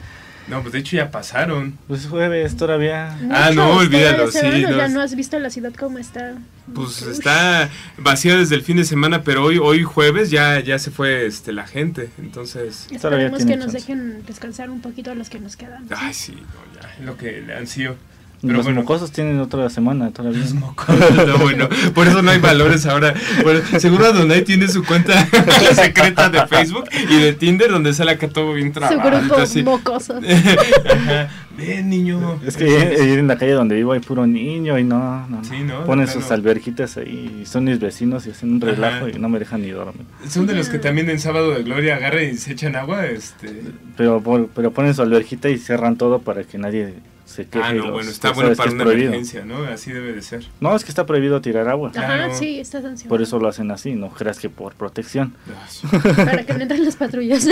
No, pues de hecho ya pasaron. Pues jueves todavía. Ah, no, olvídalo, sí, Seguro ya no. no has visto la ciudad como está. Pues está vacía desde el fin de semana, pero hoy, hoy jueves ya, ya se fue este, la gente, entonces... Esperemos que nos chance. dejen descansar un poquito a los que nos quedan. Ay, sí, no, ya, lo que le han sido. Los Pero bueno, mocosos tienen otra semana todavía. No, bueno, por eso no hay valores ahora. Bueno, seguro Adonai tiene su cuenta secreta de Facebook y de Tinder donde sale acá todo bien Su trabado. grupo así. mocoso. Ajá. Ven, niño. Es que en la calle donde vivo hay puro niño y no, no, no. Sí, ¿no? ponen sus alberquitas ahí y son mis vecinos y hacen un Ajá. relajo y no me dejan ni dormir. Son de los que también en Sábado de Gloria agarran y se echan agua. Este... Pero, pero ponen su alberquita y cierran todo para que nadie se queje. Ah, no, los- bueno, está bueno para es una prohibido. emergencia, ¿no? Así debe de ser. No, es que está prohibido tirar agua. Ajá, Claro. sí, está sancionado. Por eso lo hacen así, no creas que por protección. Para que no entren las patrullas.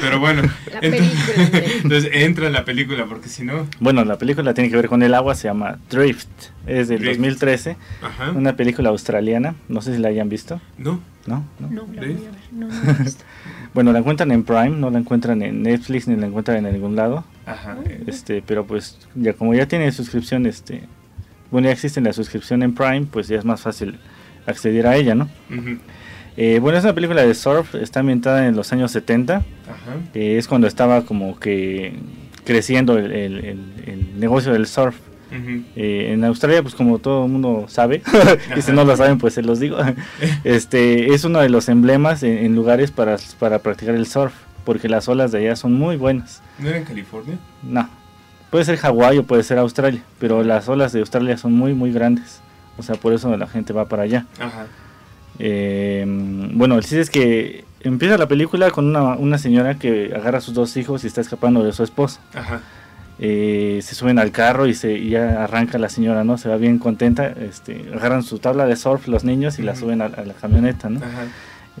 Pero bueno, La película, hombre. entonces entra en la película porque si no... Bueno, la película tiene que ver con el agua, se llama Drift. Es del Drift. 2013, Ajá. una película australiana. No sé si la hayan visto. No. ¿No? ¿No? No, la voy a ver. No, no la he visto. Bueno, la encuentran en Prime, no la encuentran en Netflix ni la encuentran en ningún lado. Ajá. Este, pero pues ya como ya tiene suscripción, este, bueno, ya existe la suscripción en Prime, pues ya es más fácil acceder a ella, ¿no? Eh, bueno, es una película de surf, está ambientada en los años 70, Ajá. eh, es cuando estaba como que creciendo el, el- el- el negocio del surf. Eh, en Australia, pues como todo el mundo sabe, y si no lo saben, pues se los digo, este es uno de los emblemas en, en lugares para, para practicar el surf, porque las olas de allá son muy buenas. ¿No era en California? No, puede ser Hawái o puede ser Australia, pero las olas de Australia son muy, muy grandes. O sea, por eso la gente va para allá. Ajá. Eh, bueno, el chiste es que empieza la película con una, una señora que agarra a sus dos hijos y está escapando de su esposo. Ajá. Eh, se suben al carro y se y ya arranca la señora, ¿no? Se va bien contenta. Este, agarran su tabla de surf los niños y la suben a, a la camioneta, ¿no? Ajá.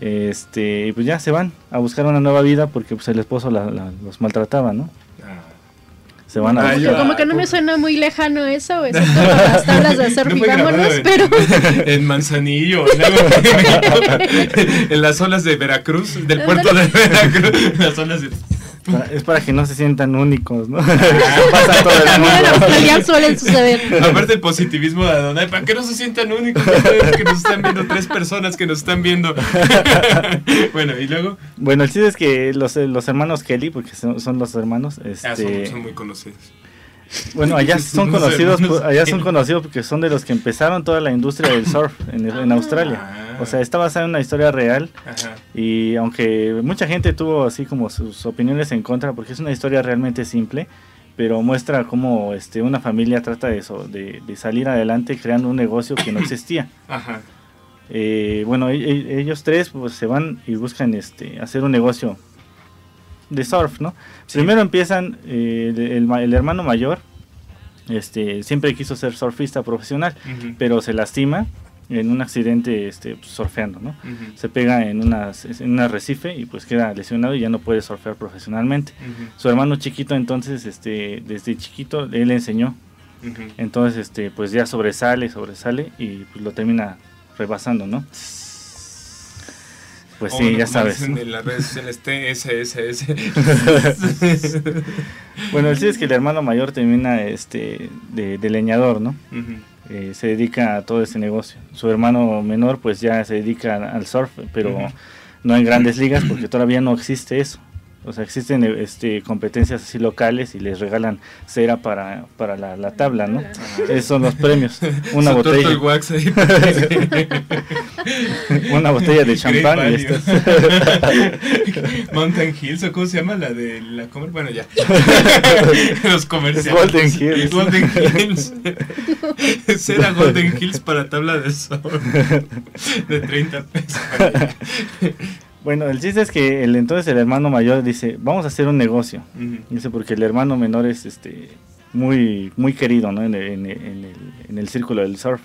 Este, y pues ya se van a buscar una nueva vida porque pues el esposo la- la- los maltrataba, ¿no? Se van a Ah, Como que, ya. como que no me suena muy lejano eso, excepto para las tablas de surf No vámonos, pero... En Manzanillo, en algo así, en las olas de Veracruz, del puerto de Veracruz, en las olas de... Para- es para que no se sientan únicos, ¿no? Pasa todo el mundo. Australia suelen suceder. Aparte el positivismo de Adonai, para que no se sientan únicos, que nos están viendo tres personas que nos están viendo. bueno, y luego, Bueno, el chiste es que los, los hermanos Kelly, porque son, son los hermanos, ah, este, son, son muy conocidos. Bueno, allá son conocidos, allá son conocidos porque son de los que empezaron toda la industria del surf en, en Australia. Ah. O sea, está basada en una historia real Ajá. y aunque mucha gente tuvo así como sus opiniones en contra, porque es una historia realmente simple, pero muestra cómo este, una familia trata de, eso, de, de salir adelante creando un negocio que no existía. Ajá. Eh, bueno, e- e- ellos tres pues se van y buscan este hacer un negocio de surf, ¿no? Primero empiezan eh, el, el ma- el hermano mayor, este siempre quiso ser surfista profesional, pero se lastima en un accidente este, pues, surfeando, ¿no? Se pega en, unas, en un arrecife y pues queda lesionado y ya no puede surfear profesionalmente. Su hermano chiquito entonces, este, desde chiquito, él le enseñó entonces, este, pues ya sobresale, sobresale y pues lo termina rebasando, ¿no? Pues sí, ya sabes. En las redes sociales, TSSS. Bueno, el sí es que el hermano mayor termina este, de, de leñador, ¿no? Eh, se dedica a todo ese negocio. Su hermano menor pues ya se dedica al surf, pero no en grandes ligas porque todavía no existe eso. O sea, existen este, competencias así locales y les regalan cera para, para la, la tabla, ¿no? Esos son los premios. Una Su botella. Wax ahí. Una botella de champán y. Mountain Hills, ¿o cómo se llama la de la comer? Bueno, ya. Los comerciales. Es Golden Hills. Golden Hills. Será Golden Hills para tabla de sol. De 30 pesos. Bueno, el chiste es que el entonces el hermano mayor dice, vamos a hacer un negocio. Dice, porque el hermano menor es este muy muy querido ¿no? en, el, en el- en el- en el círculo del surf.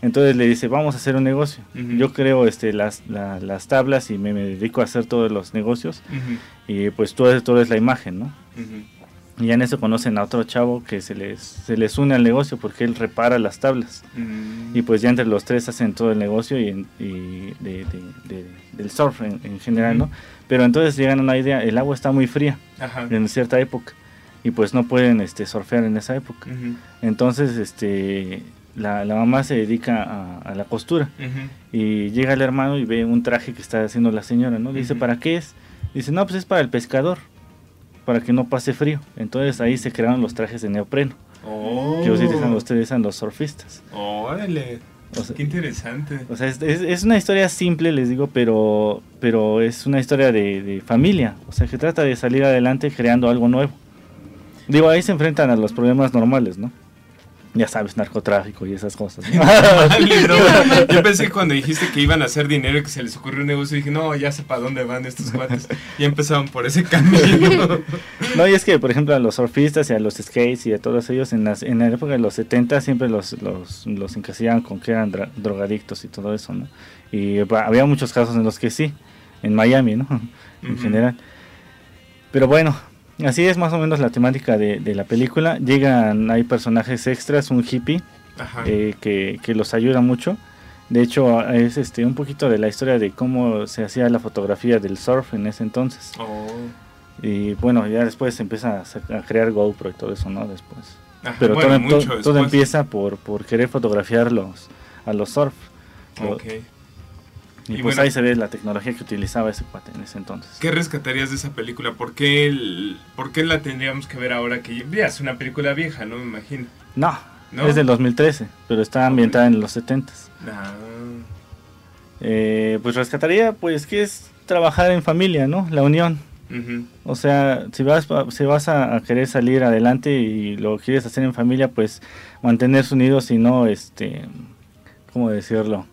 Entonces le dice, vamos a hacer un negocio. Yo creo este, las, la- las tablas y me, me dedico a hacer todos los negocios. Y pues todo, es- todo es la imagen, ¿no? Y ya en eso conocen a otro chavo que se les, se les une al negocio porque él repara las tablas. Mm. Y pues ya entre los tres hacen todo el negocio y, y de, de- de- del surf en, en general, ¿no? Ujú. Pero entonces llegan a una idea, el agua está muy fría Ajá. en cierta época y pues no pueden este, surfear en esa época. Entonces este, la, la mamá se dedica a, a la costura y llega el hermano y ve un traje que está haciendo la señora, ¿no? Le dice. ¿para qué es? Dice, no, pues es para el pescador, para que no pase frío. Entonces ahí se crearon los trajes de neopreno Oh. que utilizan, utilizan los surfistas. Órale. O sea, Qué interesante. o sea, es, es- es una historia simple, les digo, pero, pero es una historia de, de familia. O sea, que trata de salir adelante creando algo nuevo. Digo, ahí se enfrentan a los problemas normales, ¿no? Ya sabes, narcotráfico y esas cosas. Yo pensé que cuando dijiste que iban a hacer dinero y que se les ocurrió un negocio, dije, no, ya sé para dónde van estos cuates. Ya empezaron por ese camino. No, y es que, por ejemplo, a los surfistas y a los skates y a todos ellos, en, las, en la época de los 70 siempre los, los, los encasillaban con que eran drogadictos y todo eso, ¿no? Y bah, había muchos casos en los que sí, en Miami, ¿no? en general. Pero bueno, así es más o menos la temática de, de la película. Llegan, hay personajes extras, un hippie eh, que, que los ayuda mucho. De hecho, es este un poquito de la historia de cómo se hacía la fotografía del surf en ese entonces. Oh. Y bueno, ya después se empieza a, crear GoPro y todo eso, ¿no? Después. Ajá, Pero bueno, todo, todo- después. todo empieza por, por querer fotografiar los, a los surf. Lo- Ok. Y, Y pues bueno. ahí se ve la tecnología que utilizaba ese cuate en ese entonces. ¿Qué rescatarías de esa película? ¿Por qué, el- ¿Por qué la tendríamos que ver ahora que ya es una película vieja, no me imagino? No, ¿No? es del 2013, pero está ambientada en los 70 Ah, Eh, pues rescataría, pues, que es trabajar en familia, ¿no? La unión. O sea, si vas, si vas a, a querer salir adelante y lo quieres hacer en familia, pues mantenerse unidos y no, este, ¿cómo decirlo?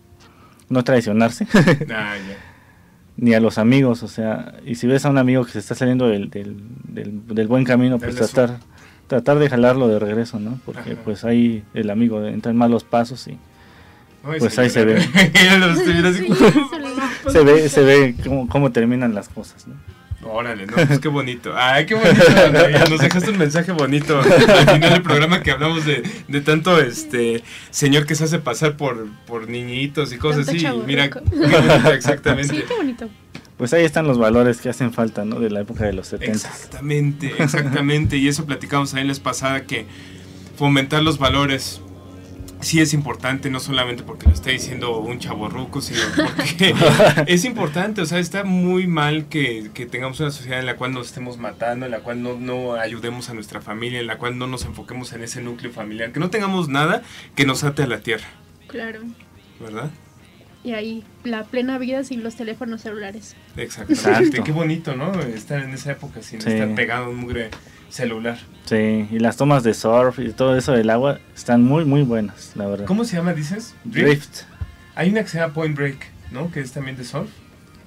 No traicionarse, Ah, ni a los amigos, o sea, y si ves a un amigo que se está saliendo del, del, del, del buen camino, pues tratar, tratar de jalarlo de regreso, ¿no? Porque Ajá. pues ahí el amigo entra en malos pasos y Pues ahí se ve. Se ve, se ve cómo, cómo terminan las cosas, ¿no? Órale, no, pues qué bonito. Ay, qué bonito. Nos dejaste un mensaje bonito al final del programa que hablamos de, de tanto este señor que se hace pasar por, por niñitos y cosas Tanto así. chavorruco. Mira, qué bonito, exactamente. Sí, qué bonito. Pues ahí están los valores que hacen falta, ¿no? De la época de los 70. Exactamente, exactamente. Y eso platicamos ahí la vez pasada que fomentar los valores sí es importante, no solamente porque lo está diciendo un chaborruco, sino porque es importante, o sea, está muy mal que, que tengamos una sociedad en la cual nos estemos matando, en la cual no, no ayudemos a nuestra familia, en la cual no nos enfoquemos en ese núcleo familiar, que no tengamos nada que nos ate a la tierra, Claro. ¿verdad? Y ahí, la plena vida sin los teléfonos celulares. Exactamente. Exacto. Qué bonito, ¿no? Estar en esa época sin Sí. estar pegado a un mugre celular. Sí, y las tomas de surf y todo eso del agua están muy, muy buenas, la verdad. ¿Cómo se llama, dices? Drift. Hay una que se llama Point Break, ¿no? Que es también de surf.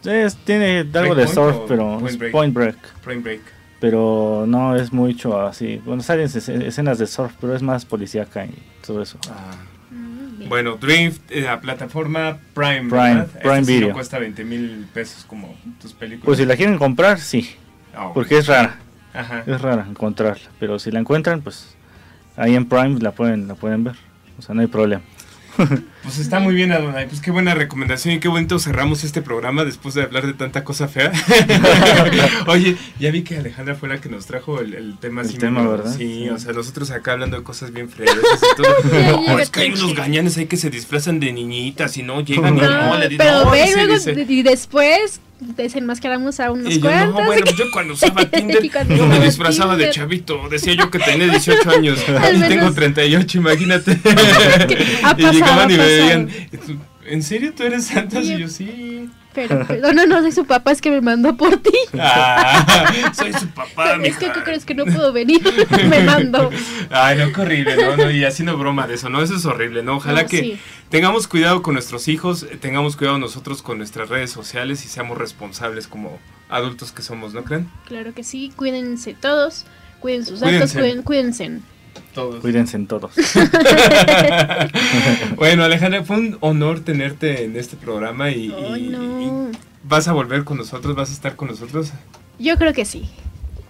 Es- tiene algo de surf, pero Point Break? point break. Point Break. Pero no es mucho así. Bueno, salen escen- escenas de surf, pero es más policíaca y todo eso. Ah. Bien. Bueno, Drift, eh, la plataforma Prime, Prime, ¿verdad? Prime sí no Video. cuesta 20 mil pesos como tus películas. Pues si la quieren comprar, sí, Ah, porque es rara. Ajá. Es rara encontrarla. Pero si la encuentran, pues ahí en Prime la pueden, la pueden ver. O sea, no hay problema. Pues está muy bien, Adonai. Pues qué buena recomendación y qué bonito cerramos este programa después de hablar de tanta cosa fea. Oye, ya vi que Alejandra fue la que nos trajo el, el tema. El tema, ¿verdad? Sí, Sí. o sea, nosotros acá hablando de cosas bien feas y todo. No, es que hay unos gañanes ahí que se disfrazan de niñitas y no llegan y No, no, le dicen, pero no, ve, luego, dice. y después desenmascaramos a unos Y yo, cuantos. no, bueno, pues yo cuando usaba Tinder, Y cuando yo me disfrazaba de chavito. Decía yo que tenía 18 años y tengo menos- 38, imagínate. Ha y pasado, llegaban y me. Veían, ¿en serio tú eres santa? Y yo, sí. Pero, no, no, soy su papá, es que me mandó por ti. Ah, soy su papá, es que tú crees que no puedo venir, me mandó. Ay, no, qué horrible, ¿no? no y haciendo broma de eso, ¿no? Eso es horrible, ¿no? Ojalá No, que sí. tengamos cuidado con nuestros hijos, eh, tengamos cuidado nosotros con nuestras redes sociales y seamos responsables como adultos que somos, ¿no creen? Claro que sí, cuídense todos, cuiden sus Cuídense. datos, cuiden, cuídense. Todos. Cuídense en todos. bueno, Alejandra, fue un honor tenerte en este programa y, Ay, y- no. y vas a volver con nosotros, vas a estar con nosotros. Yo creo que sí.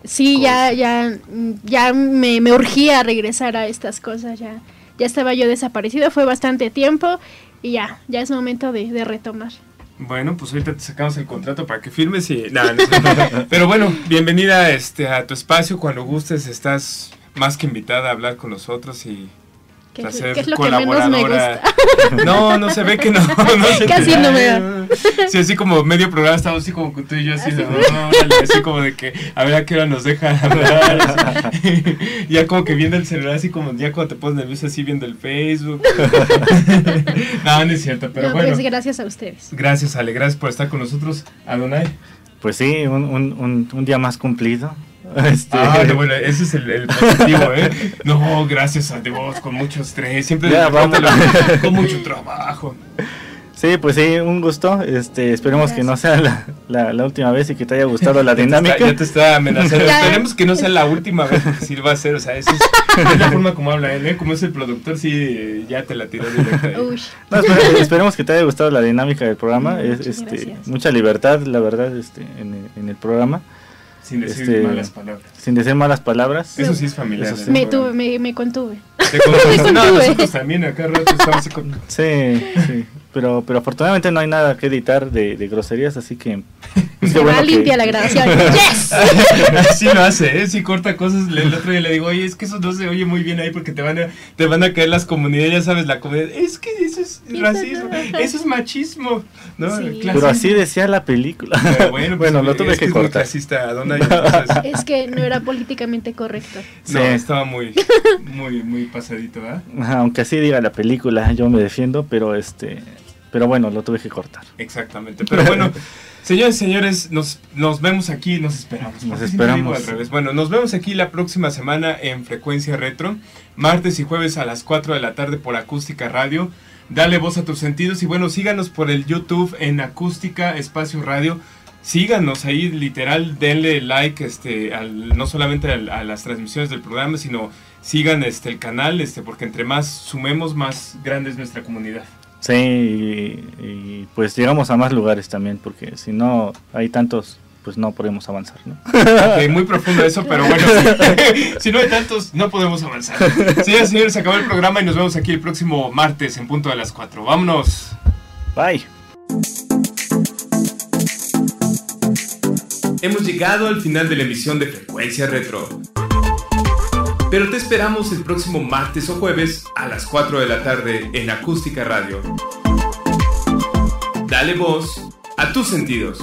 Sí, ya, ya, ya me, me urgía regresar a estas cosas, ya, ya estaba yo desaparecido, fue bastante tiempo y ya, ya es momento de, de retomar. Bueno, pues ahorita te sacamos el contrato para que firmes y nada. no es cierto. Pero bueno, bienvenida este, a tu espacio. Cuando gustes, estás más que invitada a hablar con nosotros y Que, a ser que es lo que menos me colaboradora. gusta. No, no se ve que no. no se Casi te- no me da. Sí, así como medio programa estamos así como tú y yo así, de, no, órale, así como de que a ver a qué hora nos dejan hablar. ya como que viendo el celular así como ya cuando te pones nervioso así viendo el Facebook. no, no es cierto, pero No, bueno. pues gracias a ustedes. Gracias, Ale, gracias por estar con nosotros. Adonai. Pues sí, un, un, un, un día más cumplido. Este, Ah, no, bueno, ese es el, el positivo, ¿eh? No, gracias a Dios, con mucho estrés, siempre Ya, con mucho trabajo. Sí, pues sí, un gusto. Este, esperemos que no sea la, la, la última vez y que te haya gustado la Ya te dinámica. está- Ya te está amenazando. Ya. Esperemos que no sea la última vez, porque sí va a ser, o sea, eso es, es la forma como habla él, ¿eh? Como es el productor, sí, ya te la tiró directa. No, espere- esperemos que te haya gustado la dinámica del programa. Mm, Es, este, gracias. mucha libertad, la verdad, este, en, el- en el programa, Sin decir Este, malas palabras. sin decir malas palabras. Eso sí es familiar. Eso ¿eh? sí. me, tuve, me, me contuve. Te contuve. No, contuve. nosotros también acá rato estamos así con... Sí, sí. Pero, pero afortunadamente no hay nada que editar de, de groserías, así que. Se va bueno que- limpia la grabación. ¡Yes! Sí lo hace, ¿eh? Sí corta cosas. El otro día le digo, oye, es que eso no se oye muy bien ahí porque te van a, te van a caer las comunidades, ya sabes, la comunidad. Es que eso es racismo, eso es machismo. ¿no? Sí. Pero así decía la película. Pero bueno, pues, lo tuve es que es muy cortar. clasista, entonces, Es que no era políticamente correcto. No, Sí. estaba muy, muy, muy pasadito, ¿verdad? Ajá, Aunque así diga la película, yo me defiendo, pero este. Pero bueno, lo tuve que cortar. Exactamente. Pero bueno, señores y señores, nos, nos vemos aquí, nos esperamos. Nos esperamos. al revés. Bueno, nos vemos aquí la próxima semana en Frecuencia Retro, martes y jueves a las 4 de la tarde por Acústica Radio. Dale voz a tus sentidos y bueno, síganos por el YouTube en Acústica Espacio Radio. Síganos ahí, literal, denle like, este, al, no solamente al- a las transmisiones del programa, sino sigan este el canal, este, porque entre más sumemos, más grande es nuestra comunidad. Sí, y, pues llegamos a más lugares también, porque si no hay tantos, pues no podemos avanzar, ¿no? muy profundo eso, pero bueno, si, no hay tantos, no podemos avanzar. Señoras y señores, se acabó el programa y nos vemos aquí el próximo martes en punto de las 4. Vámonos. Bye. Hemos llegado al final de la emisión de Frecuencia Retro. Pero te esperamos el próximo martes o jueves a las 4 de la tarde en Acústica Radio. Dale voz a tus sentidos.